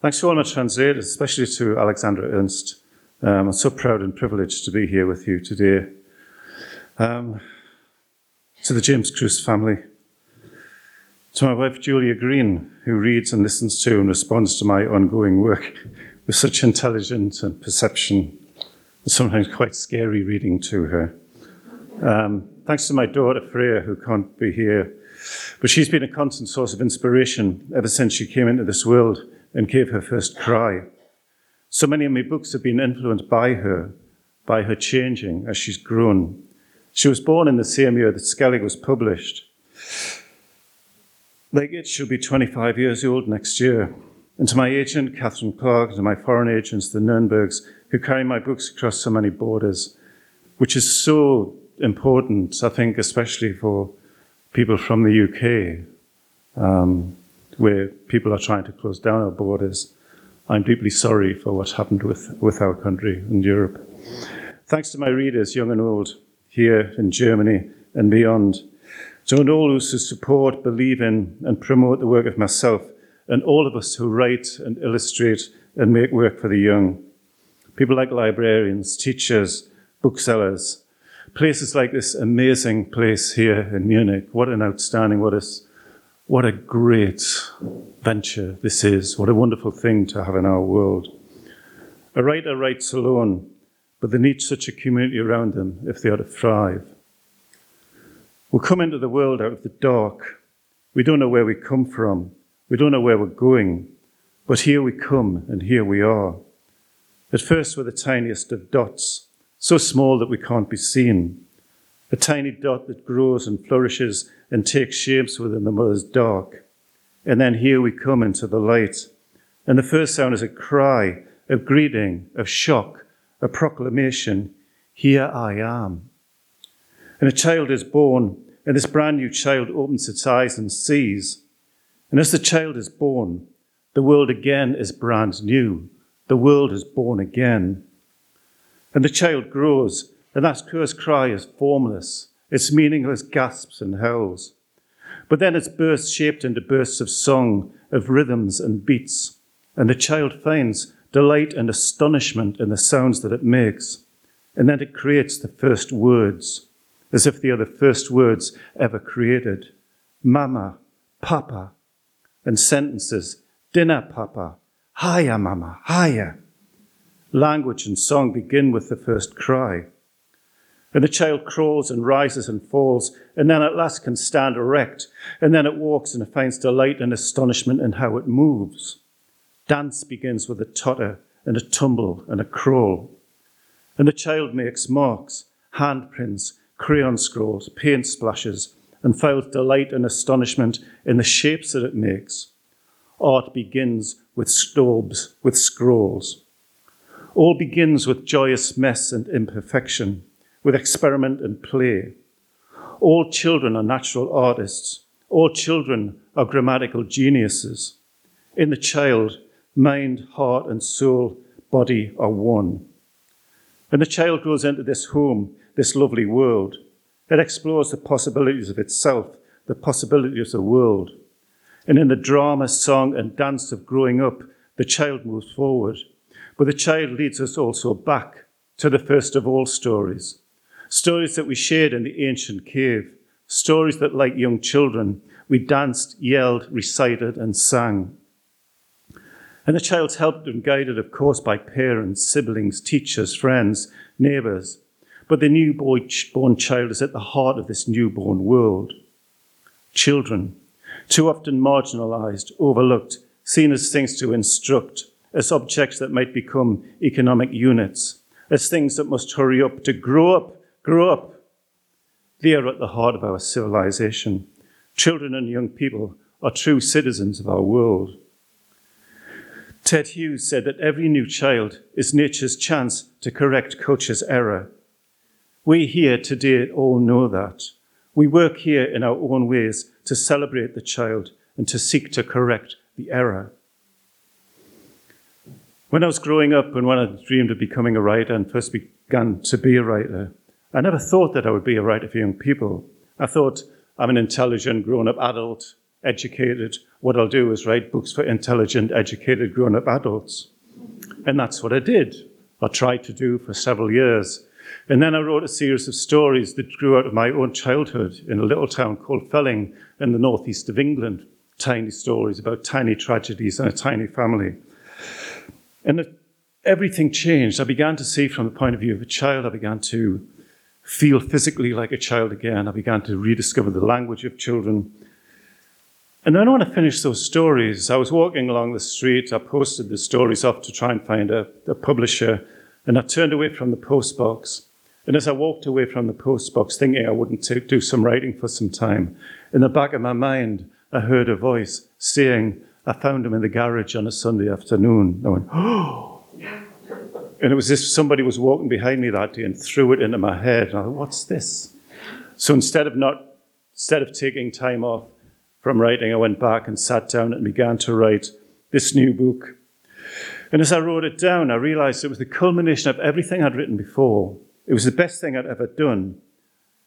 thanks to all my translators, especially to Alexandra Ernst. Um, I'm so proud and privileged to be here with you today. Um, to the James Cruz family, to my wife Julia Green, who reads and listens to and responds to my ongoing work with such intelligence and perception sometimes quite scary reading to her. Um, thanks to my daughter Freya, who can't be here, but she's been a constant source of inspiration ever since she came into this world and gave her first cry. So many of my books have been influenced by her, by her changing as she's grown. She was born in the same year that Skellig was published. Like it, she'll be 25 years old next year. And to my agent, Catherine Clark, and to my foreign agents, the Nürnbergs, who carry my books across so many borders, which is so important, I think, especially for people from the UK, um, where people are trying to close down our borders. I'm deeply sorry for what happened with, with our country and Europe. Thanks to my readers, young and old, here in Germany and beyond, to all who support, believe in, and promote the work of myself, and all of us who write and illustrate and make work for the young people like librarians, teachers, booksellers, places like this amazing place here in Munich. What an outstanding, what a, what a great venture this is. What a wonderful thing to have in our world. A writer writes alone, but they need such a community around them if they are to thrive. We come into the world out of the dark. We don't know where we come from. We don't know where we're going. But here we come and here we are. At first, we're the tiniest of dots, so small that we can't be seen. A tiny dot that grows and flourishes and takes shapes within the mother's dark. And then here we come into the light. And the first sound is a cry of greeting, of shock, a proclamation Here I am. And a child is born, and this brand new child opens its eyes and sees. And as the child is born, the world again is brand new the world is born again. And the child grows, and that first cry is formless, its meaningless gasps and howls. But then its bursts shaped into bursts of song, of rhythms and beats, and the child finds delight and astonishment in the sounds that it makes. And then it creates the first words, as if they are the first words ever created Mama, Papa, and sentences Dinner, Papa, Hiya, Mama, hiya. Language and song begin with the first cry. And the child crawls and rises and falls, and then at last can stand erect, and then it walks and finds delight and astonishment in how it moves. Dance begins with a totter and a tumble and a crawl. And the child makes marks, handprints, crayon scrolls, paint splashes, and feels delight and astonishment in the shapes that it makes. Art begins with stobes, with scrolls. All begins with joyous mess and imperfection, with experiment and play. All children are natural artists. All children are grammatical geniuses. In the child, mind, heart, and soul, body are one. And the child grows into this home, this lovely world. It explores the possibilities of itself, the possibilities of the world. And in the drama, song, and dance of growing up, the child moves forward. But the child leads us also back to the first of all stories. Stories that we shared in the ancient cave. Stories that, like young children, we danced, yelled, recited, and sang. And the child's helped and guided, of course, by parents, siblings, teachers, friends, neighbours. But the newborn child is at the heart of this newborn world. Children, too often marginalised, overlooked, seen as things to instruct, as objects that might become economic units, as things that must hurry up to grow up, grow up. They are at the heart of our civilization. Children and young people are true citizens of our world. Ted Hughes said that every new child is nature's chance to correct culture's error. We here today all know that. We work here in our own ways to celebrate the child and to seek to correct the error. When I was growing up and when I dreamed of becoming a writer and first began to be a writer, I never thought that I would be a writer for young people. I thought I'm an intelligent, grown up adult, educated. What I'll do is write books for intelligent, educated, grown up adults. And that's what I did. I tried to do for several years. And then I wrote a series of stories that grew out of my own childhood in a little town called Felling in the northeast of England. Tiny stories about tiny tragedies and a tiny family. And everything changed. I began to see from the point of view of a child, I began to feel physically like a child again. I began to rediscover the language of children. And then when I finished those stories, I was walking along the street. I posted the stories off to try and find a, a publisher. And I turned away from the postbox. And as I walked away from the postbox, thinking I wouldn't t- do some writing for some time, in the back of my mind, I heard a voice saying, I found him in the garage on a Sunday afternoon. I went, oh! [GASPS] And it was as if somebody was walking behind me that day and threw it into my head. And I thought, what's this? So instead of not, instead of taking time off from writing, I went back and sat down and began to write this new book. And as I wrote it down, I realized it was the culmination of everything I'd written before. It was the best thing I'd ever done.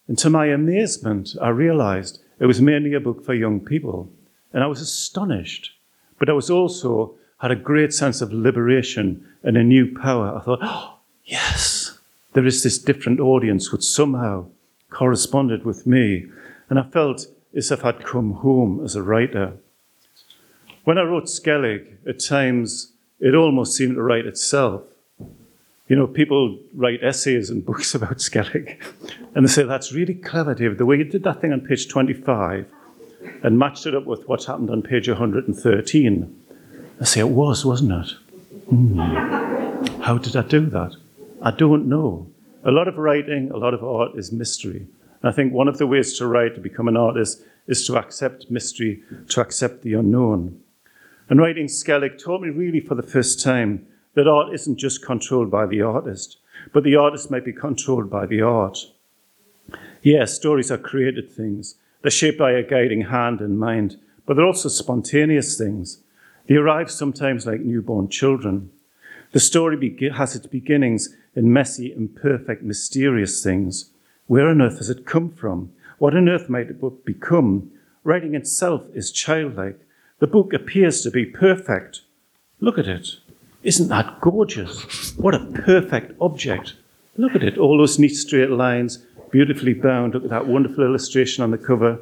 And to my amazement, I realized it was mainly a book for young people. And I was astonished. But I was also had a great sense of liberation and a new power. I thought, oh, yes, there is this different audience which somehow corresponded with me. And I felt as if I'd come home as a writer. When I wrote Skellig, at times it almost seemed to write itself. You know, people write essays and [LAUGHS] books about Skellig, and they say, That's really clever, David, the way you did that thing on page 25 and matched it up with what happened on page 113. I say, It was, wasn't it? Hmm. How did I do that? I don't know. A lot of writing, a lot of art is mystery. And I think one of the ways to write, to become an artist, is to accept mystery, to accept the unknown. And writing Skellig taught me really for the first time that art isn't just controlled by the artist, but the artist might be controlled by the art. Yes, stories are created things. They're shaped by a guiding hand and mind, but they're also spontaneous things. They arrive sometimes like newborn children. The story has its beginnings in messy, imperfect, mysterious things. Where on earth has it come from? What on earth might it become? Writing itself is childlike. The book appears to be perfect. Look at it. Isn't that gorgeous? What a perfect object. Look at it. All those neat straight lines, beautifully bound. Look at that wonderful illustration on the cover.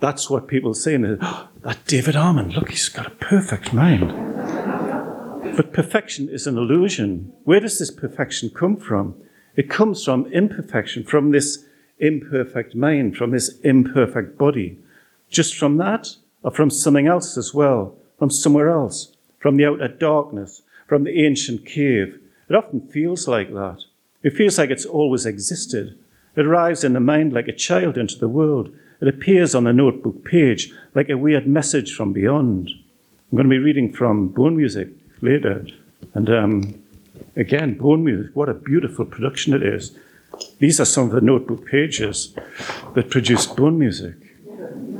That's what people say. Oh, [GASPS] that David Armand, look, he's got a perfect mind. But perfection is an illusion. Where does this perfection come from? It comes from imperfection, from this imperfect mind, from this imperfect body. Just from that, or from something else as well, from somewhere else, from the outer darkness, from the ancient cave. It often feels like that. It feels like it's always existed. It arrives in the mind like a child into the world. It appears on the notebook page like a weird message from beyond. I'm going to be reading from Bone Music later. And um, again, Bone Music, what a beautiful production it is. These are some of the notebook pages that produced Bone Music.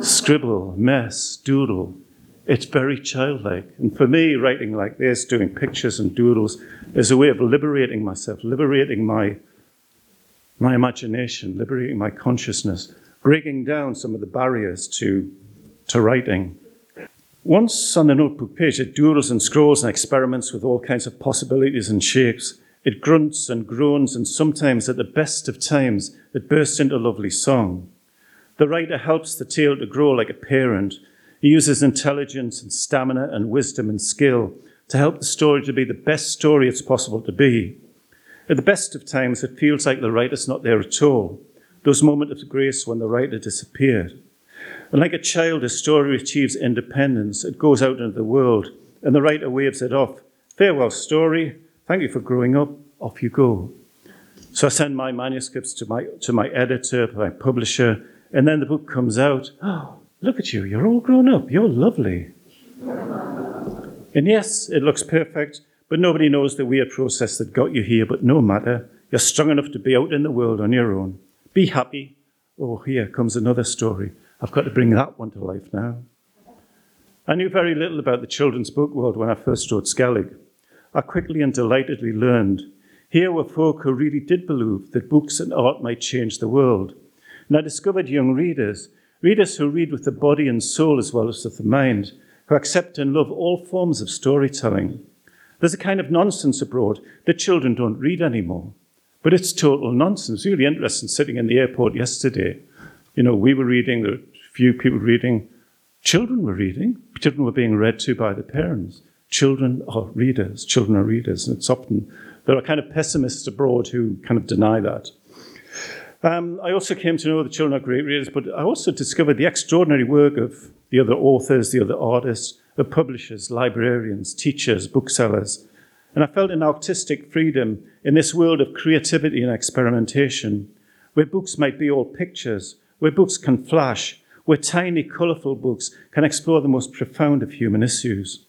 Scribble, mess, doodle. It's very childlike. And for me, writing like this, doing pictures and doodles, is a way of liberating myself, liberating my, my imagination, liberating my consciousness, breaking down some of the barriers to, to writing. Once on the notebook page, it doodles and scrolls and experiments with all kinds of possibilities and shapes. It grunts and groans, and sometimes, at the best of times, it bursts into lovely song. The writer helps the tale to grow like a parent. He uses intelligence and stamina and wisdom and skill to help the story to be the best story it's possible to be. At the best of times, it feels like the writer's not there at all. Those moments of grace when the writer disappeared. And like a child, a story achieves independence. It goes out into the world, and the writer waves it off. Farewell, story. Thank you for growing up. Off you go. So I send my manuscripts to my, to my editor, to my publisher, and then the book comes out. Oh, [GASPS] look at you. You're all grown up. You're lovely. And yes, it looks perfect, but nobody knows the weird process that got you here. But no matter, you're strong enough to be out in the world on your own. Be happy. Oh, here comes another story. I've got to bring that one to life now. I knew very little about the children's book world when I first wrote Skellig. I quickly and delightedly learned. Here were folk who really did believe that books and art might change the world. And I discovered young readers, readers who read with the body and soul as well as with the mind, who accept and love all forms of storytelling. There's a kind of nonsense abroad that children don't read anymore. But it's total nonsense. Really interesting sitting in the airport yesterday. You know, we were reading, there were few people reading. Children were reading. Children were being read to by the parents. Children are readers. Children are readers. And it's often, there are kind of pessimists abroad who kind of deny that. Um, I also came to know the children are great readers, but I also discovered the extraordinary work of the other authors, the other artists, the publishers, librarians, teachers, booksellers. And I felt an artistic freedom in this world of creativity and experimentation, where books might be all pictures, where books can flash, where tiny, colourful books can explore the most profound of human issues.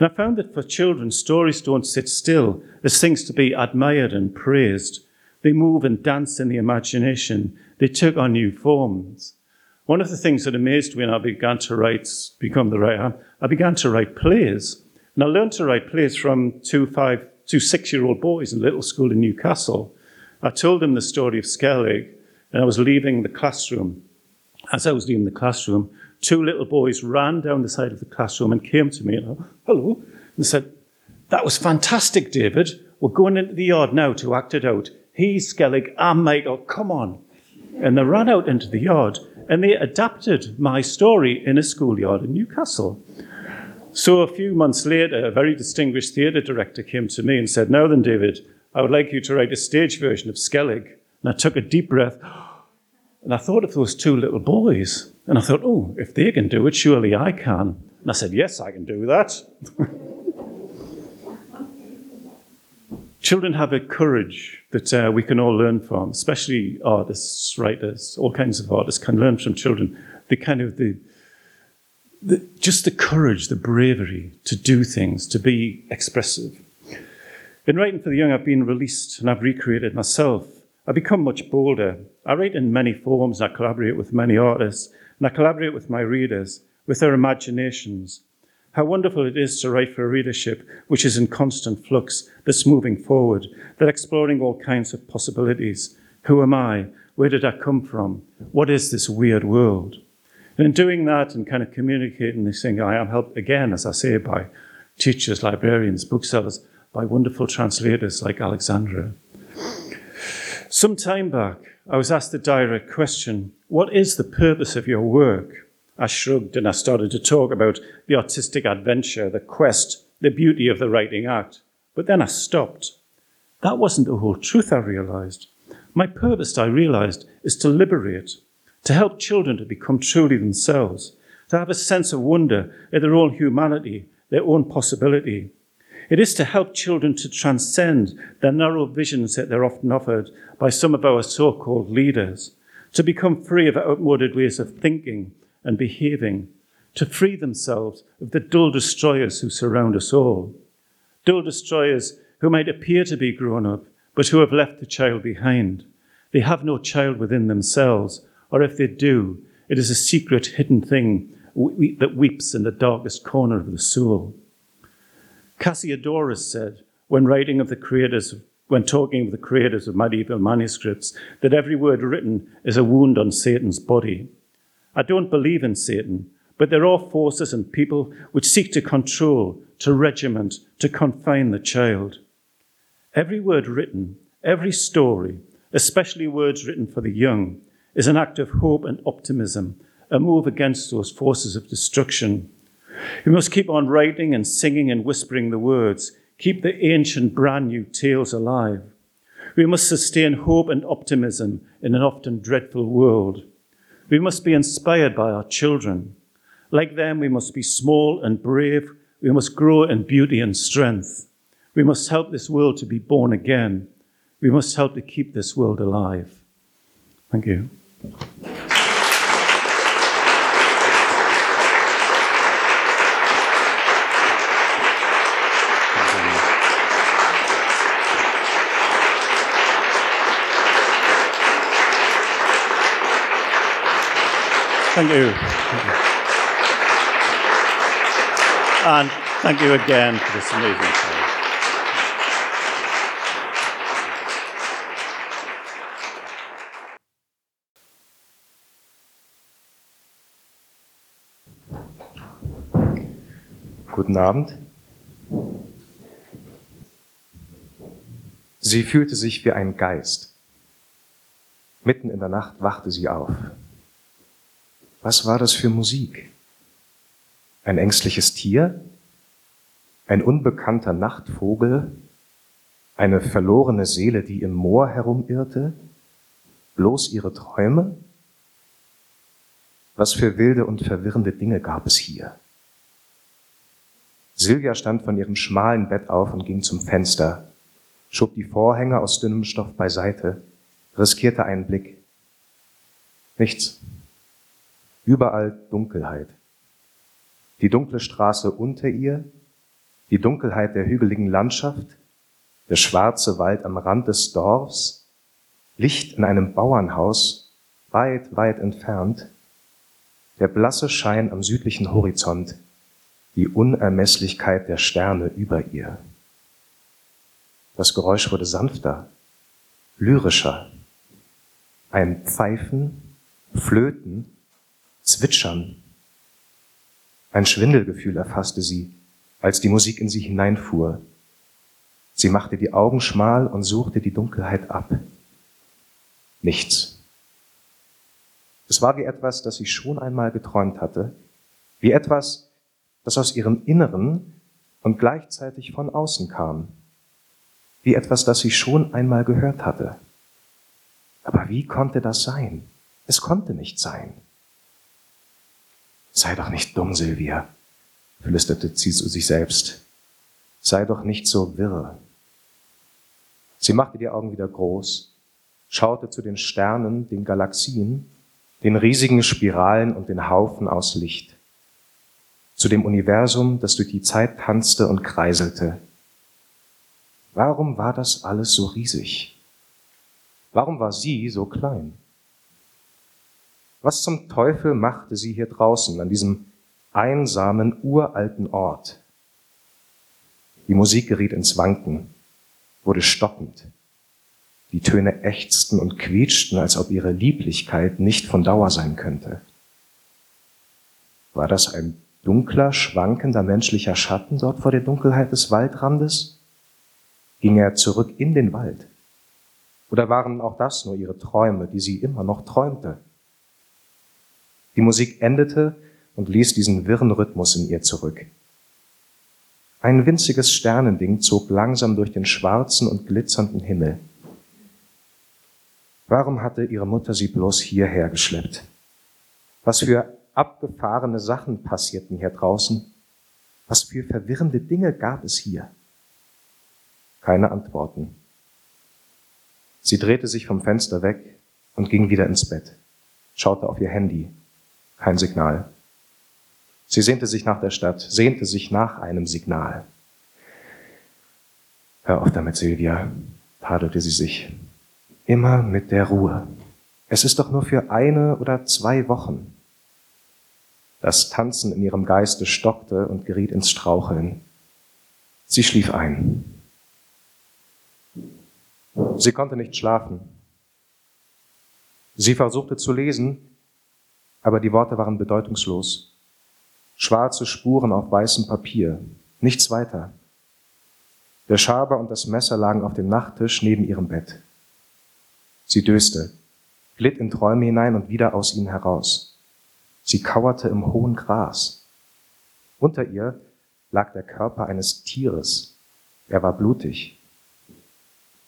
And I found that for children, stories don't sit still as things to be admired and praised. They move and dance in the imagination. They took on new forms. One of the things that amazed me when I began to write, become the writer, I began to write plays. And I learned to write plays from two, five, two six-year-old boys in a little school in Newcastle. I told them the story of Skellig, and I was leaving the classroom. As I was leaving the classroom, two little boys ran down the side of the classroom and came to me and, hello, and said, that was fantastic, David. We're going into the yard now to act it out. He's Skellig, ah, I'm Michael, oh, come on. And they ran out into the yard and they adapted my story in a schoolyard in Newcastle. So a few months later, a very distinguished theatre director came to me and said, Now then, David, I would like you to write a stage version of Skellig. And I took a deep breath and I thought of those two little boys. And I thought, oh, if they can do it, surely I can. And I said, yes, I can do that. [LAUGHS] Children have a courage that uh, we can all learn from, especially artists, writers, all kinds of artists can learn from children. The kind of the, the just the courage, the bravery to do things, to be expressive. In writing for the young, I've been released and I've recreated myself. I've become much bolder. I write in many forms, I collaborate with many artists, and I collaborate with my readers, with their imaginations, how wonderful it is to write for a readership which is in constant flux, that's moving forward, that's exploring all kinds of possibilities. Who am I? Where did I come from? What is this weird world? And in doing that and kind of communicating this thing, I am helped again, as I say, by teachers, librarians, booksellers, by wonderful translators like Alexandra. Some time back, I was asked the direct question What is the purpose of your work? I shrugged and I started to talk about the artistic adventure, the quest, the beauty of the writing act. But then I stopped. That wasn't the whole truth, I realized. My purpose, I realized, is to liberate, to help children to become truly themselves, to have a sense of wonder at their own humanity, their own possibility. It is to help children to transcend the narrow visions that they're often offered by some of our so called leaders, to become free of outmoded ways of thinking and behaving, to free themselves of the dull destroyers who surround us all. Dull destroyers who might appear to be grown up, but who have left the child behind. They have no child within themselves, or if they do, it is a secret hidden thing that weeps in the darkest corner of the soul. Cassiodorus said, when writing of the creators, when talking of the creators of medieval manuscripts, that every word written is a wound on Satan's body. I don't believe in Satan, but there are forces and people which seek to control, to regiment, to confine the child. Every word written, every story, especially words written for the young, is an act of hope and optimism, a move against those forces of destruction. We must keep on writing and singing and whispering the words, keep the ancient brand new tales alive. We must sustain hope and optimism in an often dreadful world. We must be inspired by our children. Like them, we must be small and brave. We must grow in beauty and strength. We must help this world to be born again. We must help to keep this world alive. Thank you. Thank you. And thank you again for this amazing time. Guten Abend. Sie fühlte sich wie ein Geist. Mitten in der Nacht wachte sie auf. Was war das für Musik? Ein ängstliches Tier? Ein unbekannter Nachtvogel? Eine verlorene Seele, die im Moor herumirrte? Bloß ihre Träume? Was für wilde und verwirrende Dinge gab es hier? Silvia stand von ihrem schmalen Bett auf und ging zum Fenster, schob die Vorhänge aus dünnem Stoff beiseite, riskierte einen Blick. Nichts. Überall Dunkelheit. Die dunkle Straße unter ihr, die Dunkelheit der hügeligen Landschaft, der schwarze Wald am Rand des Dorfs, Licht in einem Bauernhaus, weit, weit entfernt, der blasse Schein am südlichen Horizont, die Unermesslichkeit der Sterne über ihr. Das Geräusch wurde sanfter, lyrischer. Ein Pfeifen, Flöten, Zwitschern. Ein Schwindelgefühl erfasste sie, als die Musik in sie hineinfuhr. Sie machte die Augen schmal und suchte die Dunkelheit ab. Nichts. Es war wie etwas, das sie schon einmal geträumt hatte, wie etwas, das aus ihrem Inneren und gleichzeitig von außen kam, wie etwas, das sie schon einmal gehört hatte. Aber wie konnte das sein? Es konnte nicht sein. Sei doch nicht dumm, Silvia, flüsterte sie zu sich selbst. Sei doch nicht so wirr. Sie machte die Augen wieder groß, schaute zu den Sternen, den Galaxien, den riesigen Spiralen und den Haufen aus Licht, zu dem Universum, das durch die Zeit tanzte und kreiselte. Warum war das alles so riesig? Warum war sie so klein? Was zum Teufel machte sie hier draußen an diesem einsamen, uralten Ort? Die Musik geriet ins Wanken, wurde stockend. Die Töne ächzten und quietschten, als ob ihre Lieblichkeit nicht von Dauer sein könnte. War das ein dunkler, schwankender menschlicher Schatten dort vor der Dunkelheit des Waldrandes? Ging er zurück in den Wald? Oder waren auch das nur ihre Träume, die sie immer noch träumte? Die Musik endete und ließ diesen wirren Rhythmus in ihr zurück. Ein winziges Sternending zog langsam durch den schwarzen und glitzernden Himmel. Warum hatte ihre Mutter sie bloß hierher geschleppt? Was für abgefahrene Sachen passierten hier draußen? Was für verwirrende Dinge gab es hier? Keine Antworten. Sie drehte sich vom Fenster weg und ging wieder ins Bett, schaute auf ihr Handy. Kein Signal. Sie sehnte sich nach der Stadt, sehnte sich nach einem Signal. Hör auf damit, Silvia, tadelte sie sich. Immer mit der Ruhe. Es ist doch nur für eine oder zwei Wochen. Das Tanzen in ihrem Geiste stockte und geriet ins Straucheln. Sie schlief ein. Sie konnte nicht schlafen. Sie versuchte zu lesen, aber die Worte waren bedeutungslos. Schwarze Spuren auf weißem Papier, nichts weiter. Der Schaber und das Messer lagen auf dem Nachttisch neben ihrem Bett. Sie döste, glitt in Träume hinein und wieder aus ihnen heraus. Sie kauerte im hohen Gras. Unter ihr lag der Körper eines Tieres. Er war blutig.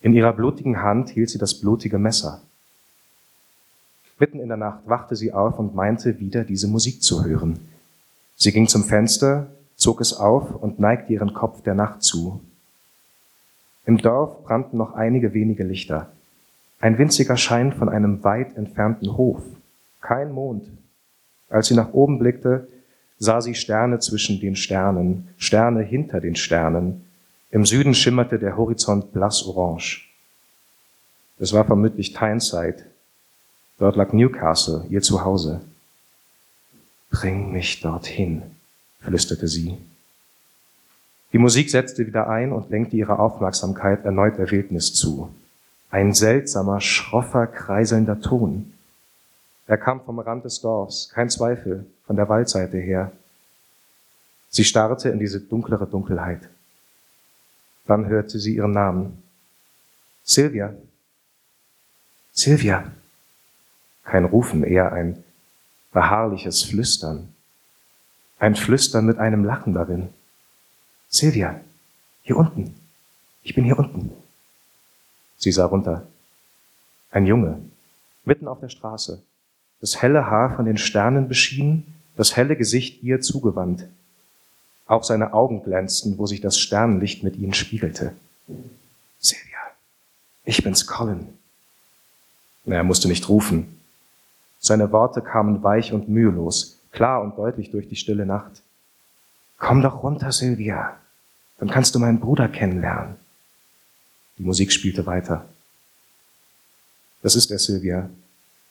In ihrer blutigen Hand hielt sie das blutige Messer. Mitten in der Nacht wachte sie auf und meinte wieder diese Musik zu hören. Sie ging zum Fenster, zog es auf und neigte ihren Kopf der Nacht zu. Im Dorf brannten noch einige wenige Lichter. Ein winziger Schein von einem weit entfernten Hof. Kein Mond. Als sie nach oben blickte, sah sie Sterne zwischen den Sternen, Sterne hinter den Sternen. Im Süden schimmerte der Horizont blass-orange. Es war vermutlich Tyneside. Dort lag Newcastle, ihr Zuhause. Bring mich dorthin, flüsterte sie. Die Musik setzte wieder ein und lenkte ihre Aufmerksamkeit erneut der Wildnis zu. Ein seltsamer, schroffer, kreiselnder Ton. Er kam vom Rand des Dorfs, kein Zweifel, von der Waldseite her. Sie starrte in diese dunklere Dunkelheit. Dann hörte sie ihren Namen. Silvia. Silvia. Kein Rufen, eher ein beharrliches Flüstern. Ein Flüstern mit einem Lachen darin. Silvia, hier unten. Ich bin hier unten. Sie sah runter. Ein Junge, mitten auf der Straße, das helle Haar von den Sternen beschienen, das helle Gesicht ihr zugewandt. Auch seine Augen glänzten, wo sich das Sternenlicht mit ihnen spiegelte. Silvia, ich bin's Colin. Er musste nicht rufen. Seine Worte kamen weich und mühelos, klar und deutlich durch die stille Nacht. Komm doch runter, Silvia, dann kannst du meinen Bruder kennenlernen. Die Musik spielte weiter. Das ist er, Silvia.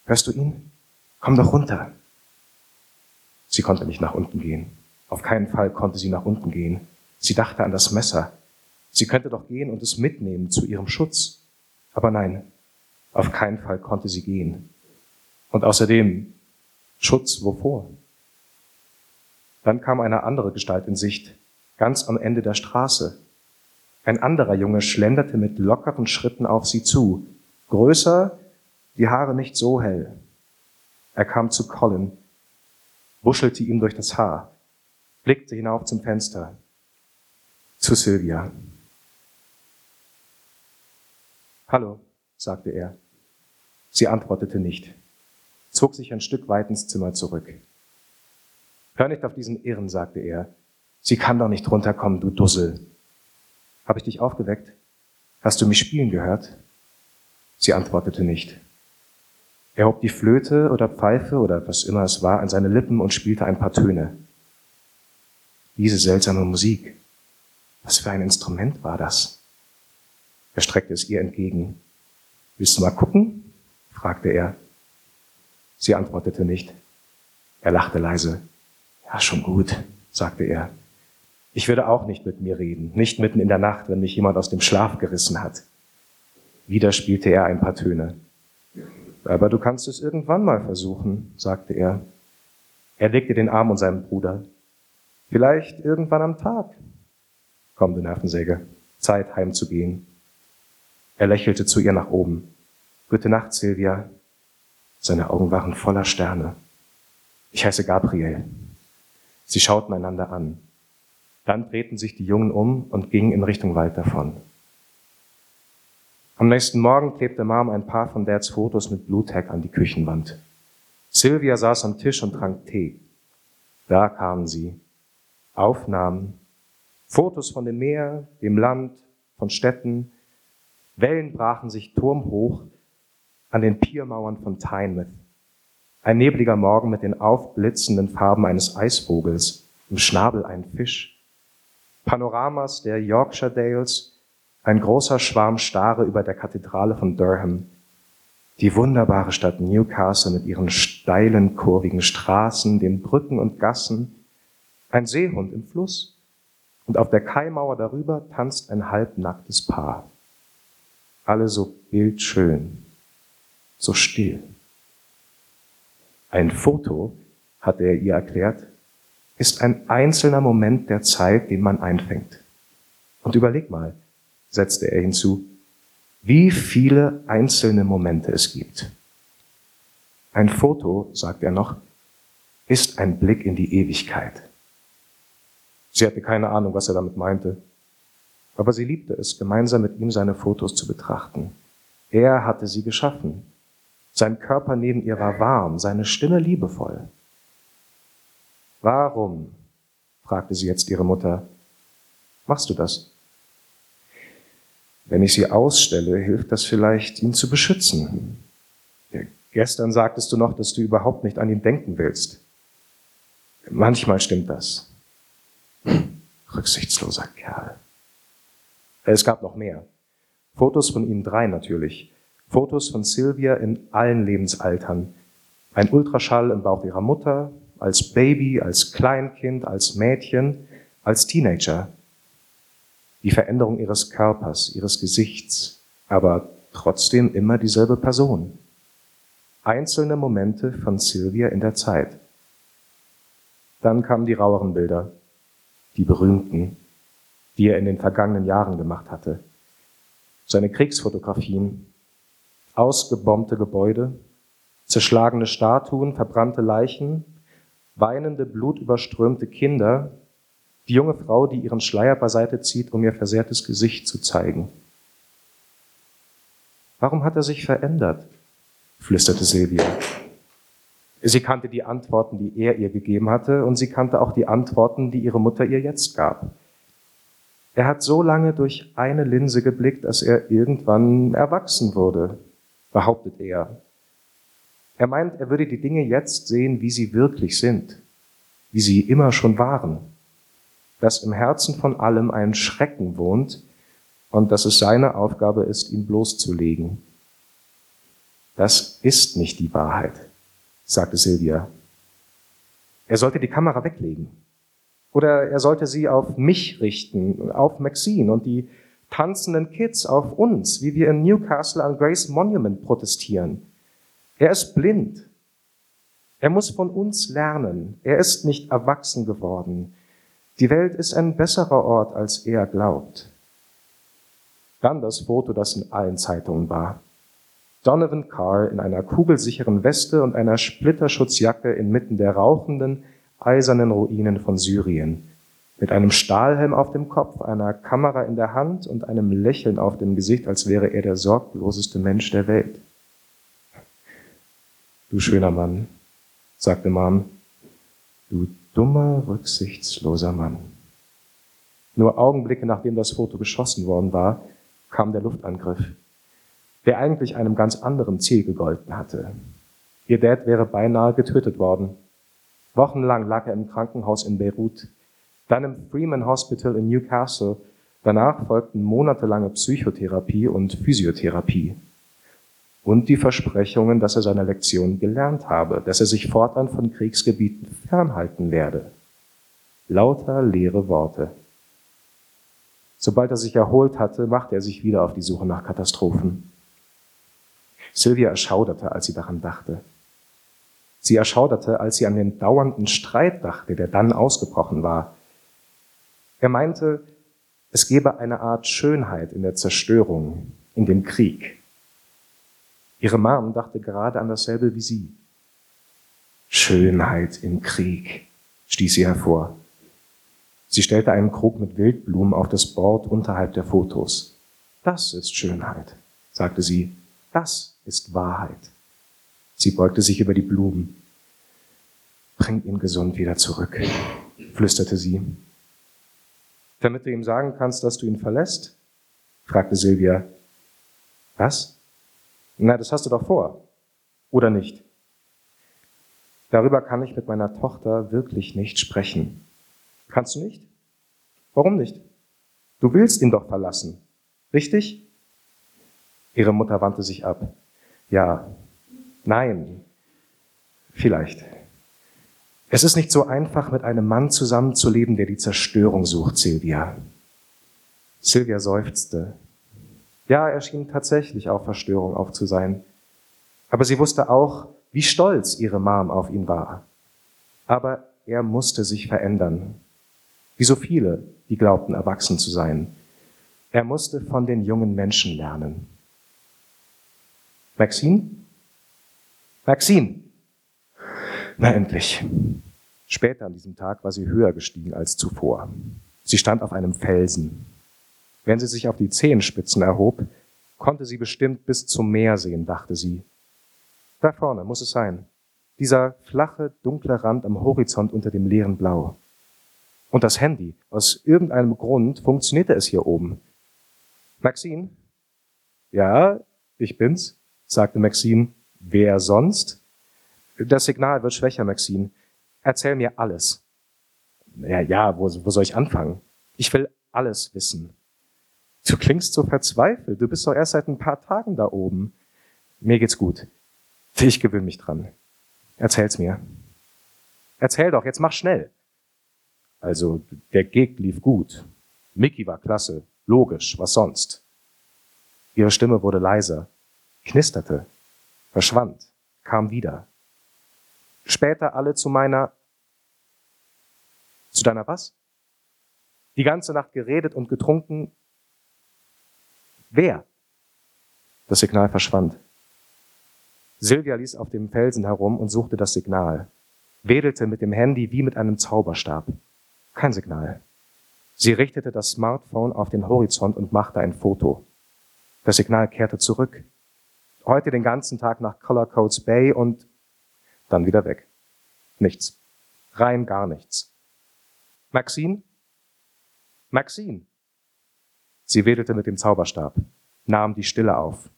Hörst du ihn? Komm doch runter. Sie konnte nicht nach unten gehen. Auf keinen Fall konnte sie nach unten gehen. Sie dachte an das Messer. Sie könnte doch gehen und es mitnehmen zu ihrem Schutz. Aber nein, auf keinen Fall konnte sie gehen. Und außerdem, Schutz wovor? Dann kam eine andere Gestalt in Sicht, ganz am Ende der Straße. Ein anderer Junge schlenderte mit lockeren Schritten auf sie zu, größer, die Haare nicht so hell. Er kam zu Colin, wuschelte ihm durch das Haar, blickte hinauf zum Fenster, zu Sylvia. Hallo, sagte er. Sie antwortete nicht zog sich ein Stück weit ins Zimmer zurück. Hör nicht auf diesen Irren, sagte er. Sie kann doch nicht runterkommen, du Dussel. Habe ich dich aufgeweckt? Hast du mich spielen gehört? Sie antwortete nicht. Er hob die Flöte oder Pfeife oder was immer es war an seine Lippen und spielte ein paar Töne. Diese seltsame Musik. Was für ein Instrument war das? Er streckte es ihr entgegen. Willst du mal gucken? fragte er. Sie antwortete nicht. Er lachte leise. Ja, schon gut, sagte er. Ich würde auch nicht mit mir reden, nicht mitten in der Nacht, wenn mich jemand aus dem Schlaf gerissen hat. Wieder spielte er ein paar Töne. Aber du kannst es irgendwann mal versuchen, sagte er. Er legte den Arm um seinen Bruder. Vielleicht irgendwann am Tag. Komm, du Nervensäge, Zeit heimzugehen. Er lächelte zu ihr nach oben. Gute Nacht, Silvia. Seine Augen waren voller Sterne. Ich heiße Gabriel. Sie schauten einander an. Dann drehten sich die Jungen um und gingen in Richtung Wald davon. Am nächsten Morgen klebte Mom ein paar von Dads Fotos mit Bluetag an die Küchenwand. Sylvia saß am Tisch und trank Tee. Da kamen sie. Aufnahmen, Fotos von dem Meer, dem Land, von Städten. Wellen brachen sich turmhoch an den Piermauern von Tynemouth. Ein nebliger Morgen mit den aufblitzenden Farben eines Eisvogels, im Schnabel ein Fisch. Panoramas der Yorkshire Dales, ein großer Schwarm Stare über der Kathedrale von Durham, die wunderbare Stadt Newcastle mit ihren steilen, kurvigen Straßen, den Brücken und Gassen, ein Seehund im Fluss und auf der Kaimauer darüber tanzt ein halbnacktes Paar. Alle so bildschön, so still. Ein Foto, hat er ihr erklärt, ist ein einzelner Moment der Zeit, den man einfängt. Und überleg mal, setzte er hinzu, wie viele einzelne Momente es gibt. Ein Foto, sagt er noch, ist ein Blick in die Ewigkeit. Sie hatte keine Ahnung, was er damit meinte, aber sie liebte es, gemeinsam mit ihm seine Fotos zu betrachten. Er hatte sie geschaffen. Sein Körper neben ihr war warm, seine Stimme liebevoll. Warum, fragte sie jetzt ihre Mutter, machst du das? Wenn ich sie ausstelle, hilft das vielleicht, ihn zu beschützen. Ja, gestern sagtest du noch, dass du überhaupt nicht an ihn denken willst. Manchmal stimmt das. Rücksichtsloser Kerl. Es gab noch mehr. Fotos von ihnen drei natürlich. Fotos von Sylvia in allen Lebensaltern. Ein Ultraschall im Bauch ihrer Mutter, als Baby, als Kleinkind, als Mädchen, als Teenager die Veränderung ihres Körpers, ihres Gesichts, aber trotzdem immer dieselbe Person. Einzelne Momente von Sylvia in der Zeit. Dann kamen die raueren Bilder, die berühmten, die er in den vergangenen Jahren gemacht hatte. Seine Kriegsfotografien, ausgebombte Gebäude, zerschlagene Statuen, verbrannte Leichen, weinende, blutüberströmte Kinder, die junge Frau, die ihren Schleier beiseite zieht, um ihr versehrtes Gesicht zu zeigen. Warum hat er sich verändert? flüsterte Silvia. Sie kannte die Antworten, die er ihr gegeben hatte, und sie kannte auch die Antworten, die ihre Mutter ihr jetzt gab. Er hat so lange durch eine Linse geblickt, dass er irgendwann erwachsen wurde, behauptet er. Er meint, er würde die Dinge jetzt sehen, wie sie wirklich sind, wie sie immer schon waren dass im Herzen von allem ein Schrecken wohnt und dass es seine Aufgabe ist, ihn bloßzulegen. Das ist nicht die Wahrheit, sagte Silvia. Er sollte die Kamera weglegen. Oder er sollte sie auf mich richten, auf Maxine und die tanzenden Kids, auf uns, wie wir in Newcastle an Grace Monument protestieren. Er ist blind. Er muss von uns lernen. Er ist nicht erwachsen geworden. Die Welt ist ein besserer Ort, als er glaubt. Dann das Foto, das in allen Zeitungen war. Donovan Carr in einer kugelsicheren Weste und einer Splitterschutzjacke inmitten der rauchenden, eisernen Ruinen von Syrien, mit einem Stahlhelm auf dem Kopf, einer Kamera in der Hand und einem Lächeln auf dem Gesicht, als wäre er der sorgloseste Mensch der Welt. Du schöner Mann, sagte Mom, du dummer, rücksichtsloser Mann. Nur Augenblicke nachdem das Foto geschossen worden war, kam der Luftangriff, der eigentlich einem ganz anderen Ziel gegolten hatte. Ihr Dad wäre beinahe getötet worden. Wochenlang lag er im Krankenhaus in Beirut, dann im Freeman Hospital in Newcastle. Danach folgten monatelange Psychotherapie und Physiotherapie und die Versprechungen, dass er seine Lektion gelernt habe, dass er sich fortan von Kriegsgebieten fernhalten werde. Lauter leere Worte. Sobald er sich erholt hatte, machte er sich wieder auf die Suche nach Katastrophen. Sylvia erschauderte, als sie daran dachte. Sie erschauderte, als sie an den dauernden Streit dachte, der dann ausgebrochen war. Er meinte, es gebe eine Art Schönheit in der Zerstörung, in dem Krieg. Ihre Mom dachte gerade an dasselbe wie sie. Schönheit im Krieg, stieß sie hervor. Sie stellte einen Krug mit Wildblumen auf das Board unterhalb der Fotos. Das ist Schönheit, sagte sie. Das ist Wahrheit. Sie beugte sich über die Blumen. Bring ihn gesund wieder zurück, flüsterte sie. Damit du ihm sagen kannst, dass du ihn verlässt? fragte Silvia. Was? Na, das hast du doch vor. Oder nicht? Darüber kann ich mit meiner Tochter wirklich nicht sprechen. Kannst du nicht? Warum nicht? Du willst ihn doch verlassen. Richtig? Ihre Mutter wandte sich ab. Ja, nein, vielleicht. Es ist nicht so einfach, mit einem Mann zusammenzuleben, der die Zerstörung sucht, Silvia. Silvia seufzte. Ja, er schien tatsächlich auf Verstörung auf zu sein. Aber sie wusste auch, wie stolz ihre Mom auf ihn war. Aber er musste sich verändern. Wie so viele, die glaubten, erwachsen zu sein. Er musste von den jungen Menschen lernen. Maxine? Maxine! Na endlich. Später an diesem Tag war sie höher gestiegen als zuvor. Sie stand auf einem Felsen. Wenn sie sich auf die Zehenspitzen erhob, konnte sie bestimmt bis zum Meer sehen, dachte sie. Da vorne muss es sein. Dieser flache, dunkle Rand am Horizont unter dem leeren Blau. Und das Handy. Aus irgendeinem Grund funktionierte es hier oben. Maxine? Ja, ich bin's, sagte Maxine. Wer sonst? Das Signal wird schwächer, Maxine. Erzähl mir alles. Ja, ja, wo, wo soll ich anfangen? Ich will alles wissen. Du klingst so verzweifelt. Du bist doch erst seit ein paar Tagen da oben. Mir geht's gut. Ich gewöhne mich dran. Erzähl's mir. Erzähl doch, jetzt mach schnell. Also, der Gig lief gut. Mickey war klasse. Logisch, was sonst? Ihre Stimme wurde leiser, knisterte, verschwand, kam wieder. Später alle zu meiner, zu deiner was? Die ganze Nacht geredet und getrunken. Wer? Das Signal verschwand. Silvia ließ auf dem Felsen herum und suchte das Signal, wedelte mit dem Handy wie mit einem Zauberstab. Kein Signal. Sie richtete das Smartphone auf den Horizont und machte ein Foto. Das Signal kehrte zurück. Heute den ganzen Tag nach Color Codes Bay und dann wieder weg. Nichts. Rein gar nichts. Maxine? Maxine? Sie wedelte mit dem Zauberstab, nahm die Stille auf.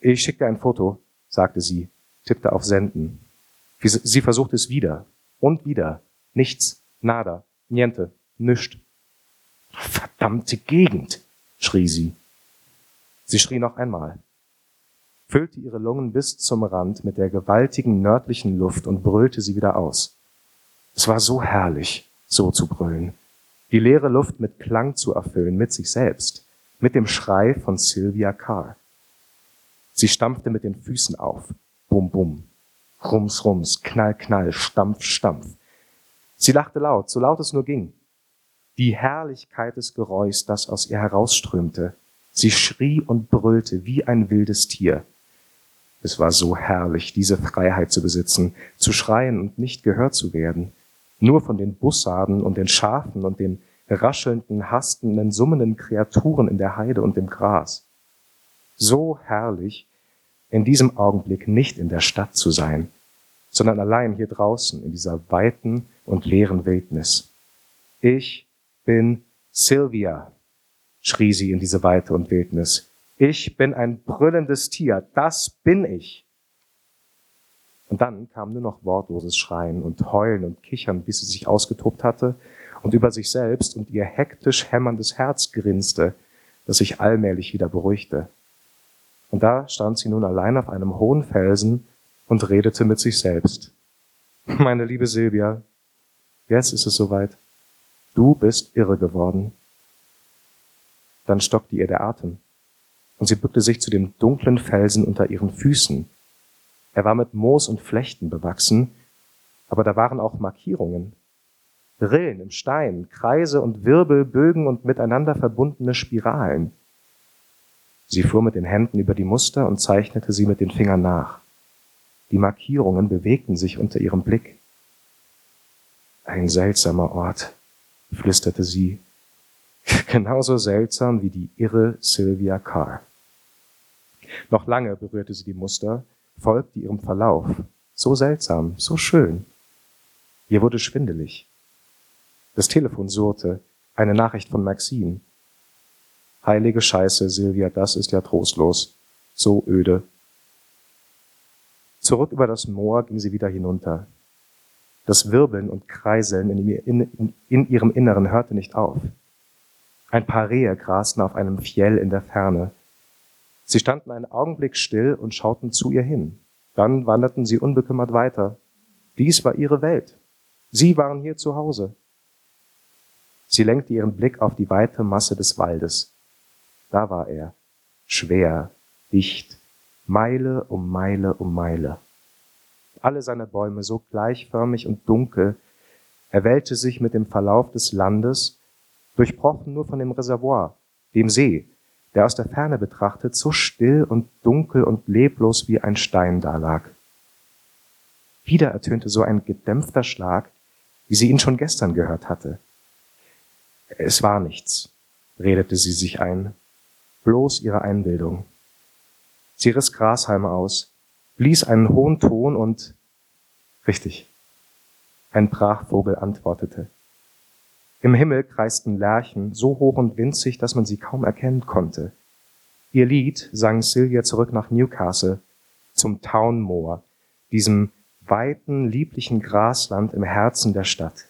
Ich schickte ein Foto sagte sie, tippte auf Senden. Sie versuchte es wieder und wieder. Nichts, nada, niente, nischt. Verdammte Gegend, schrie sie. Sie schrie noch einmal, füllte ihre Lungen bis zum Rand mit der gewaltigen nördlichen Luft und brüllte sie wieder aus. Es war so herrlich, so zu brüllen, die leere Luft mit Klang zu erfüllen, mit sich selbst, mit dem Schrei von Sylvia Carr. Sie stampfte mit den Füßen auf. Bum, bum. Rums, rums. Knall, knall. Stampf, stampf. Sie lachte laut, so laut es nur ging. Die Herrlichkeit des Geräuschs, das aus ihr herausströmte. Sie schrie und brüllte wie ein wildes Tier. Es war so herrlich, diese Freiheit zu besitzen, zu schreien und nicht gehört zu werden, nur von den Bussarden und den Schafen und den raschelnden, hastenden, summenden Kreaturen in der Heide und im Gras. So herrlich, in diesem Augenblick nicht in der Stadt zu sein, sondern allein hier draußen in dieser weiten und leeren Wildnis. Ich bin Sylvia, schrie sie in diese Weite und Wildnis. Ich bin ein brüllendes Tier, das bin ich. Und dann kam nur noch wortloses Schreien und Heulen und Kichern, bis sie sich ausgetobt hatte und über sich selbst und ihr hektisch hämmerndes Herz grinste, das sich allmählich wieder beruhigte. Und da stand sie nun allein auf einem hohen Felsen und redete mit sich selbst. Meine liebe Silvia, jetzt ist es soweit. Du bist irre geworden. Dann stockte ihr der Atem und sie bückte sich zu dem dunklen Felsen unter ihren Füßen. Er war mit Moos und Flechten bewachsen, aber da waren auch Markierungen. Rillen im Stein, Kreise und Wirbel, Bögen und miteinander verbundene Spiralen. Sie fuhr mit den Händen über die Muster und zeichnete sie mit den Fingern nach. Die Markierungen bewegten sich unter ihrem Blick. Ein seltsamer Ort, flüsterte sie. [LAUGHS] Genauso seltsam wie die irre Sylvia Carr. Noch lange berührte sie die Muster, folgte ihrem Verlauf. So seltsam, so schön. Ihr wurde schwindelig. Das Telefon surrte, eine Nachricht von Maxine. Heilige Scheiße, Silvia, das ist ja trostlos. So öde. Zurück über das Moor ging sie wieder hinunter. Das Wirbeln und Kreiseln in, in, in ihrem Inneren hörte nicht auf. Ein paar Rehe grasten auf einem Fjell in der Ferne. Sie standen einen Augenblick still und schauten zu ihr hin. Dann wanderten sie unbekümmert weiter. Dies war ihre Welt. Sie waren hier zu Hause. Sie lenkte ihren Blick auf die weite Masse des Waldes. Da war er, schwer, dicht, Meile um Meile um Meile. Alle seine Bäume so gleichförmig und dunkel, er wellte sich mit dem Verlauf des Landes, durchbrochen nur von dem Reservoir, dem See, der aus der Ferne betrachtet so still und dunkel und leblos wie ein Stein dalag. Wieder ertönte so ein gedämpfter Schlag, wie sie ihn schon gestern gehört hatte. Es war nichts, redete sie sich ein, bloß ihre Einbildung. Sie riss Grashalme aus, blies einen hohen Ton und richtig. Ein Brachvogel antwortete. Im Himmel kreisten Lerchen so hoch und winzig, dass man sie kaum erkennen konnte. Ihr Lied sang Sylvia zurück nach Newcastle, zum Townmoor, diesem weiten, lieblichen Grasland im Herzen der Stadt.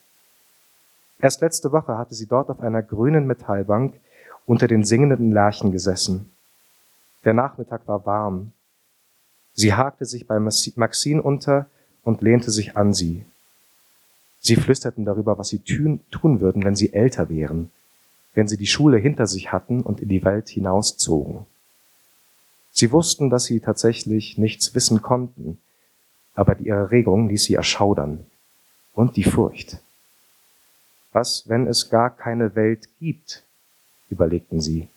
Erst letzte Woche hatte sie dort auf einer grünen Metallbank unter den singenden Lerchen gesessen. Der Nachmittag war warm. Sie hakte sich bei Maxine unter und lehnte sich an sie. Sie flüsterten darüber, was sie tun, tun würden, wenn sie älter wären, wenn sie die Schule hinter sich hatten und in die Welt hinauszogen. Sie wussten, dass sie tatsächlich nichts wissen konnten, aber die Erregung ließ sie erschaudern und die Furcht. Was, wenn es gar keine Welt gibt? überlegten sie.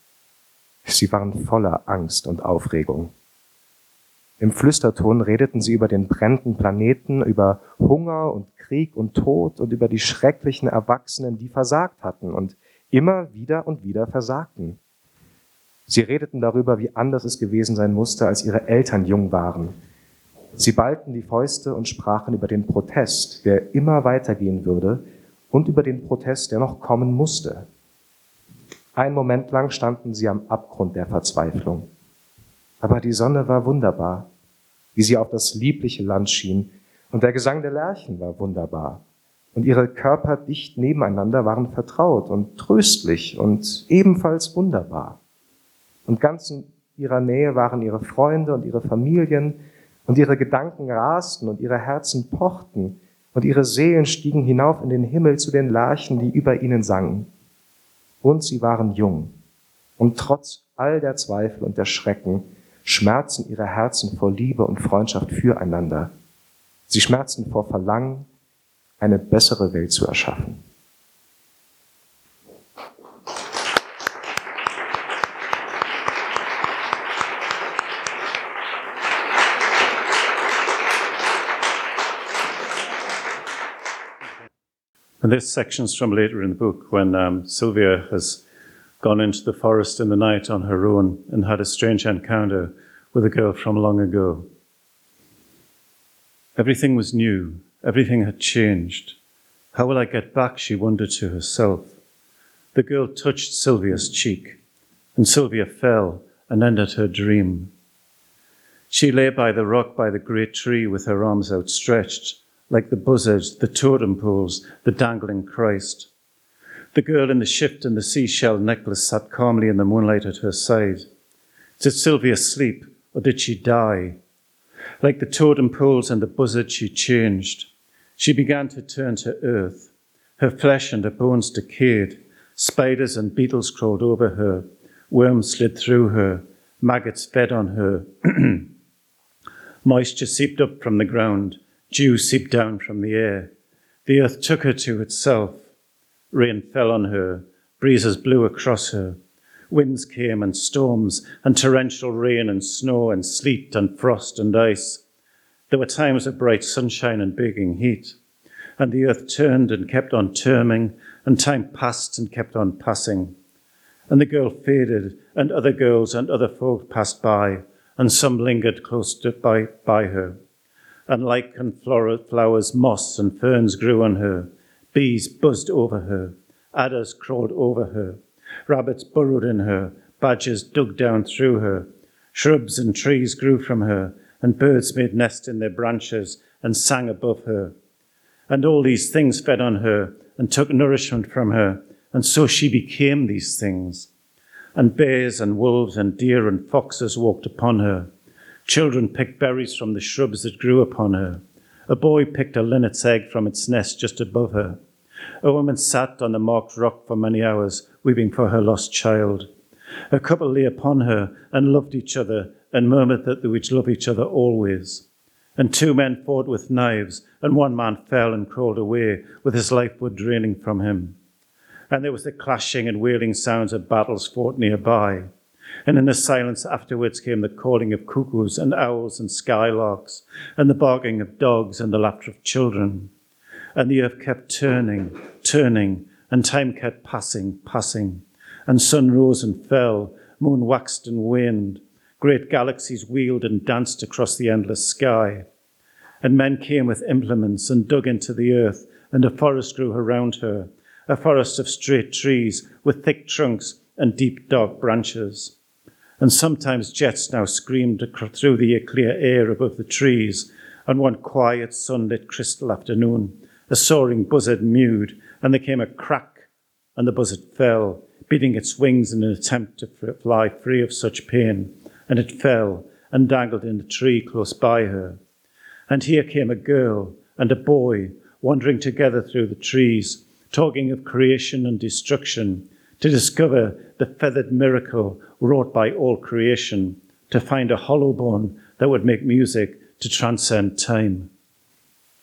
Sie waren voller Angst und Aufregung. Im Flüsterton redeten sie über den brennenden Planeten, über Hunger und Krieg und Tod und über die schrecklichen Erwachsenen, die versagt hatten und immer wieder und wieder versagten. Sie redeten darüber, wie anders es gewesen sein musste, als ihre Eltern jung waren. Sie ballten die Fäuste und sprachen über den Protest, der immer weitergehen würde, und über den Protest, der noch kommen musste. Ein Moment lang standen sie am Abgrund der Verzweiflung. Aber die Sonne war wunderbar, wie sie auf das liebliche Land schien, und der Gesang der Lerchen war wunderbar. Und ihre Körper dicht nebeneinander waren vertraut und tröstlich und ebenfalls wunderbar. Und ganz in ihrer Nähe waren ihre Freunde und ihre Familien, und ihre Gedanken rasten und ihre Herzen pochten, und ihre Seelen stiegen hinauf in den Himmel zu den Lerchen, die über ihnen sangen. Und sie waren jung. Und trotz all der Zweifel und der Schrecken schmerzen ihre Herzen vor Liebe und Freundschaft füreinander. Sie schmerzen vor Verlangen, eine bessere Welt zu erschaffen. And this section's from later in the book when um, Sylvia has gone into the forest in the night on her own and had a strange encounter with a girl from long ago. Everything was new, everything had changed. How will I get back? She wondered to herself. The girl touched Sylvia's cheek, and Sylvia fell and ended her dream. She lay by the rock by the great tree with her arms outstretched like the buzzards, the totem poles, the dangling Christ. The girl in the shift and the seashell necklace sat calmly in the moonlight at her side. Did Sylvia sleep, or did she die? Like the totem poles and the buzzard, she changed. She began to turn to earth. Her flesh and her bones decayed. Spiders and beetles crawled over her. Worms slid through her. Maggots fed on her. [CLEARS THROAT] Moisture seeped up from the ground. Dew seeped down from the air. The earth took her to itself. Rain fell on her. Breezes blew across her. Winds came and storms and torrential rain and snow and sleet and frost and ice. There were times of bright sunshine and baking heat. And the earth turned and kept on turning and time passed and kept on passing. And the girl faded, and other girls and other folk passed by, and some lingered close to by, by her. And lichen flowers, moss and ferns grew on her. Bees buzzed over her. Adders crawled over her. Rabbits burrowed in her. Badgers dug down through her. Shrubs and trees grew from her, and birds made nests in their branches and sang above her. And all these things fed on her and took nourishment from her, and so she became these things. And bears and wolves and deer and foxes walked upon her. Children picked berries from the shrubs that grew upon her. A boy picked a linnet's egg from its nest just above her. A woman sat on the marked rock for many hours, weeping for her lost child. A couple lay upon her and loved each other and murmured that they would love each other always. And two men fought with knives, and one man fell and crawled away, with his life blood draining from him. And there was the clashing and wailing sounds of battles fought nearby. And in the silence afterwards came the calling of cuckoos and owls and skylarks, and the barking of dogs and the laughter of children. And the earth kept turning, turning, and time kept passing, passing. And sun rose and fell, moon waxed and waned. Great galaxies wheeled and danced across the endless sky. And men came with implements and dug into the earth, and a forest grew around her, a forest of straight trees with thick trunks and deep dark branches. And sometimes jets now screamed through the clear air above the trees, on one quiet sunlit crystal afternoon, a soaring buzzard mewed, and there came a crack, and the buzzard fell, beating its wings in an attempt to fly free of such pain and it fell and dangled in a tree close by her. And here came a girl and a boy wandering together through the trees, talking of creation and destruction, to discover the feathered miracle wrought by all creation, to find a hollow bone that would make music to transcend time.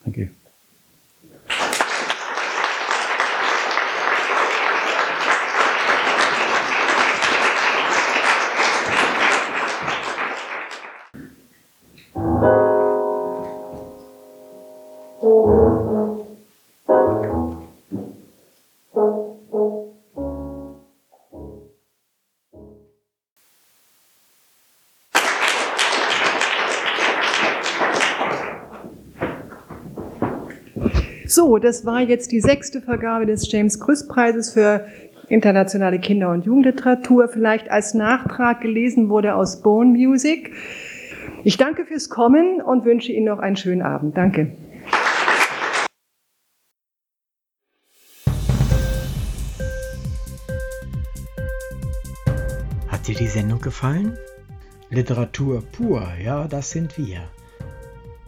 Thank you. So, das war jetzt die sechste Vergabe des James Krüss Preises für internationale Kinder- und Jugendliteratur. Vielleicht als Nachtrag gelesen wurde aus Bone Music. Ich danke fürs Kommen und wünsche Ihnen noch einen schönen Abend. Danke. Hat dir die Sendung gefallen? Literatur pur, ja, das sind wir.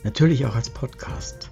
Natürlich auch als Podcast.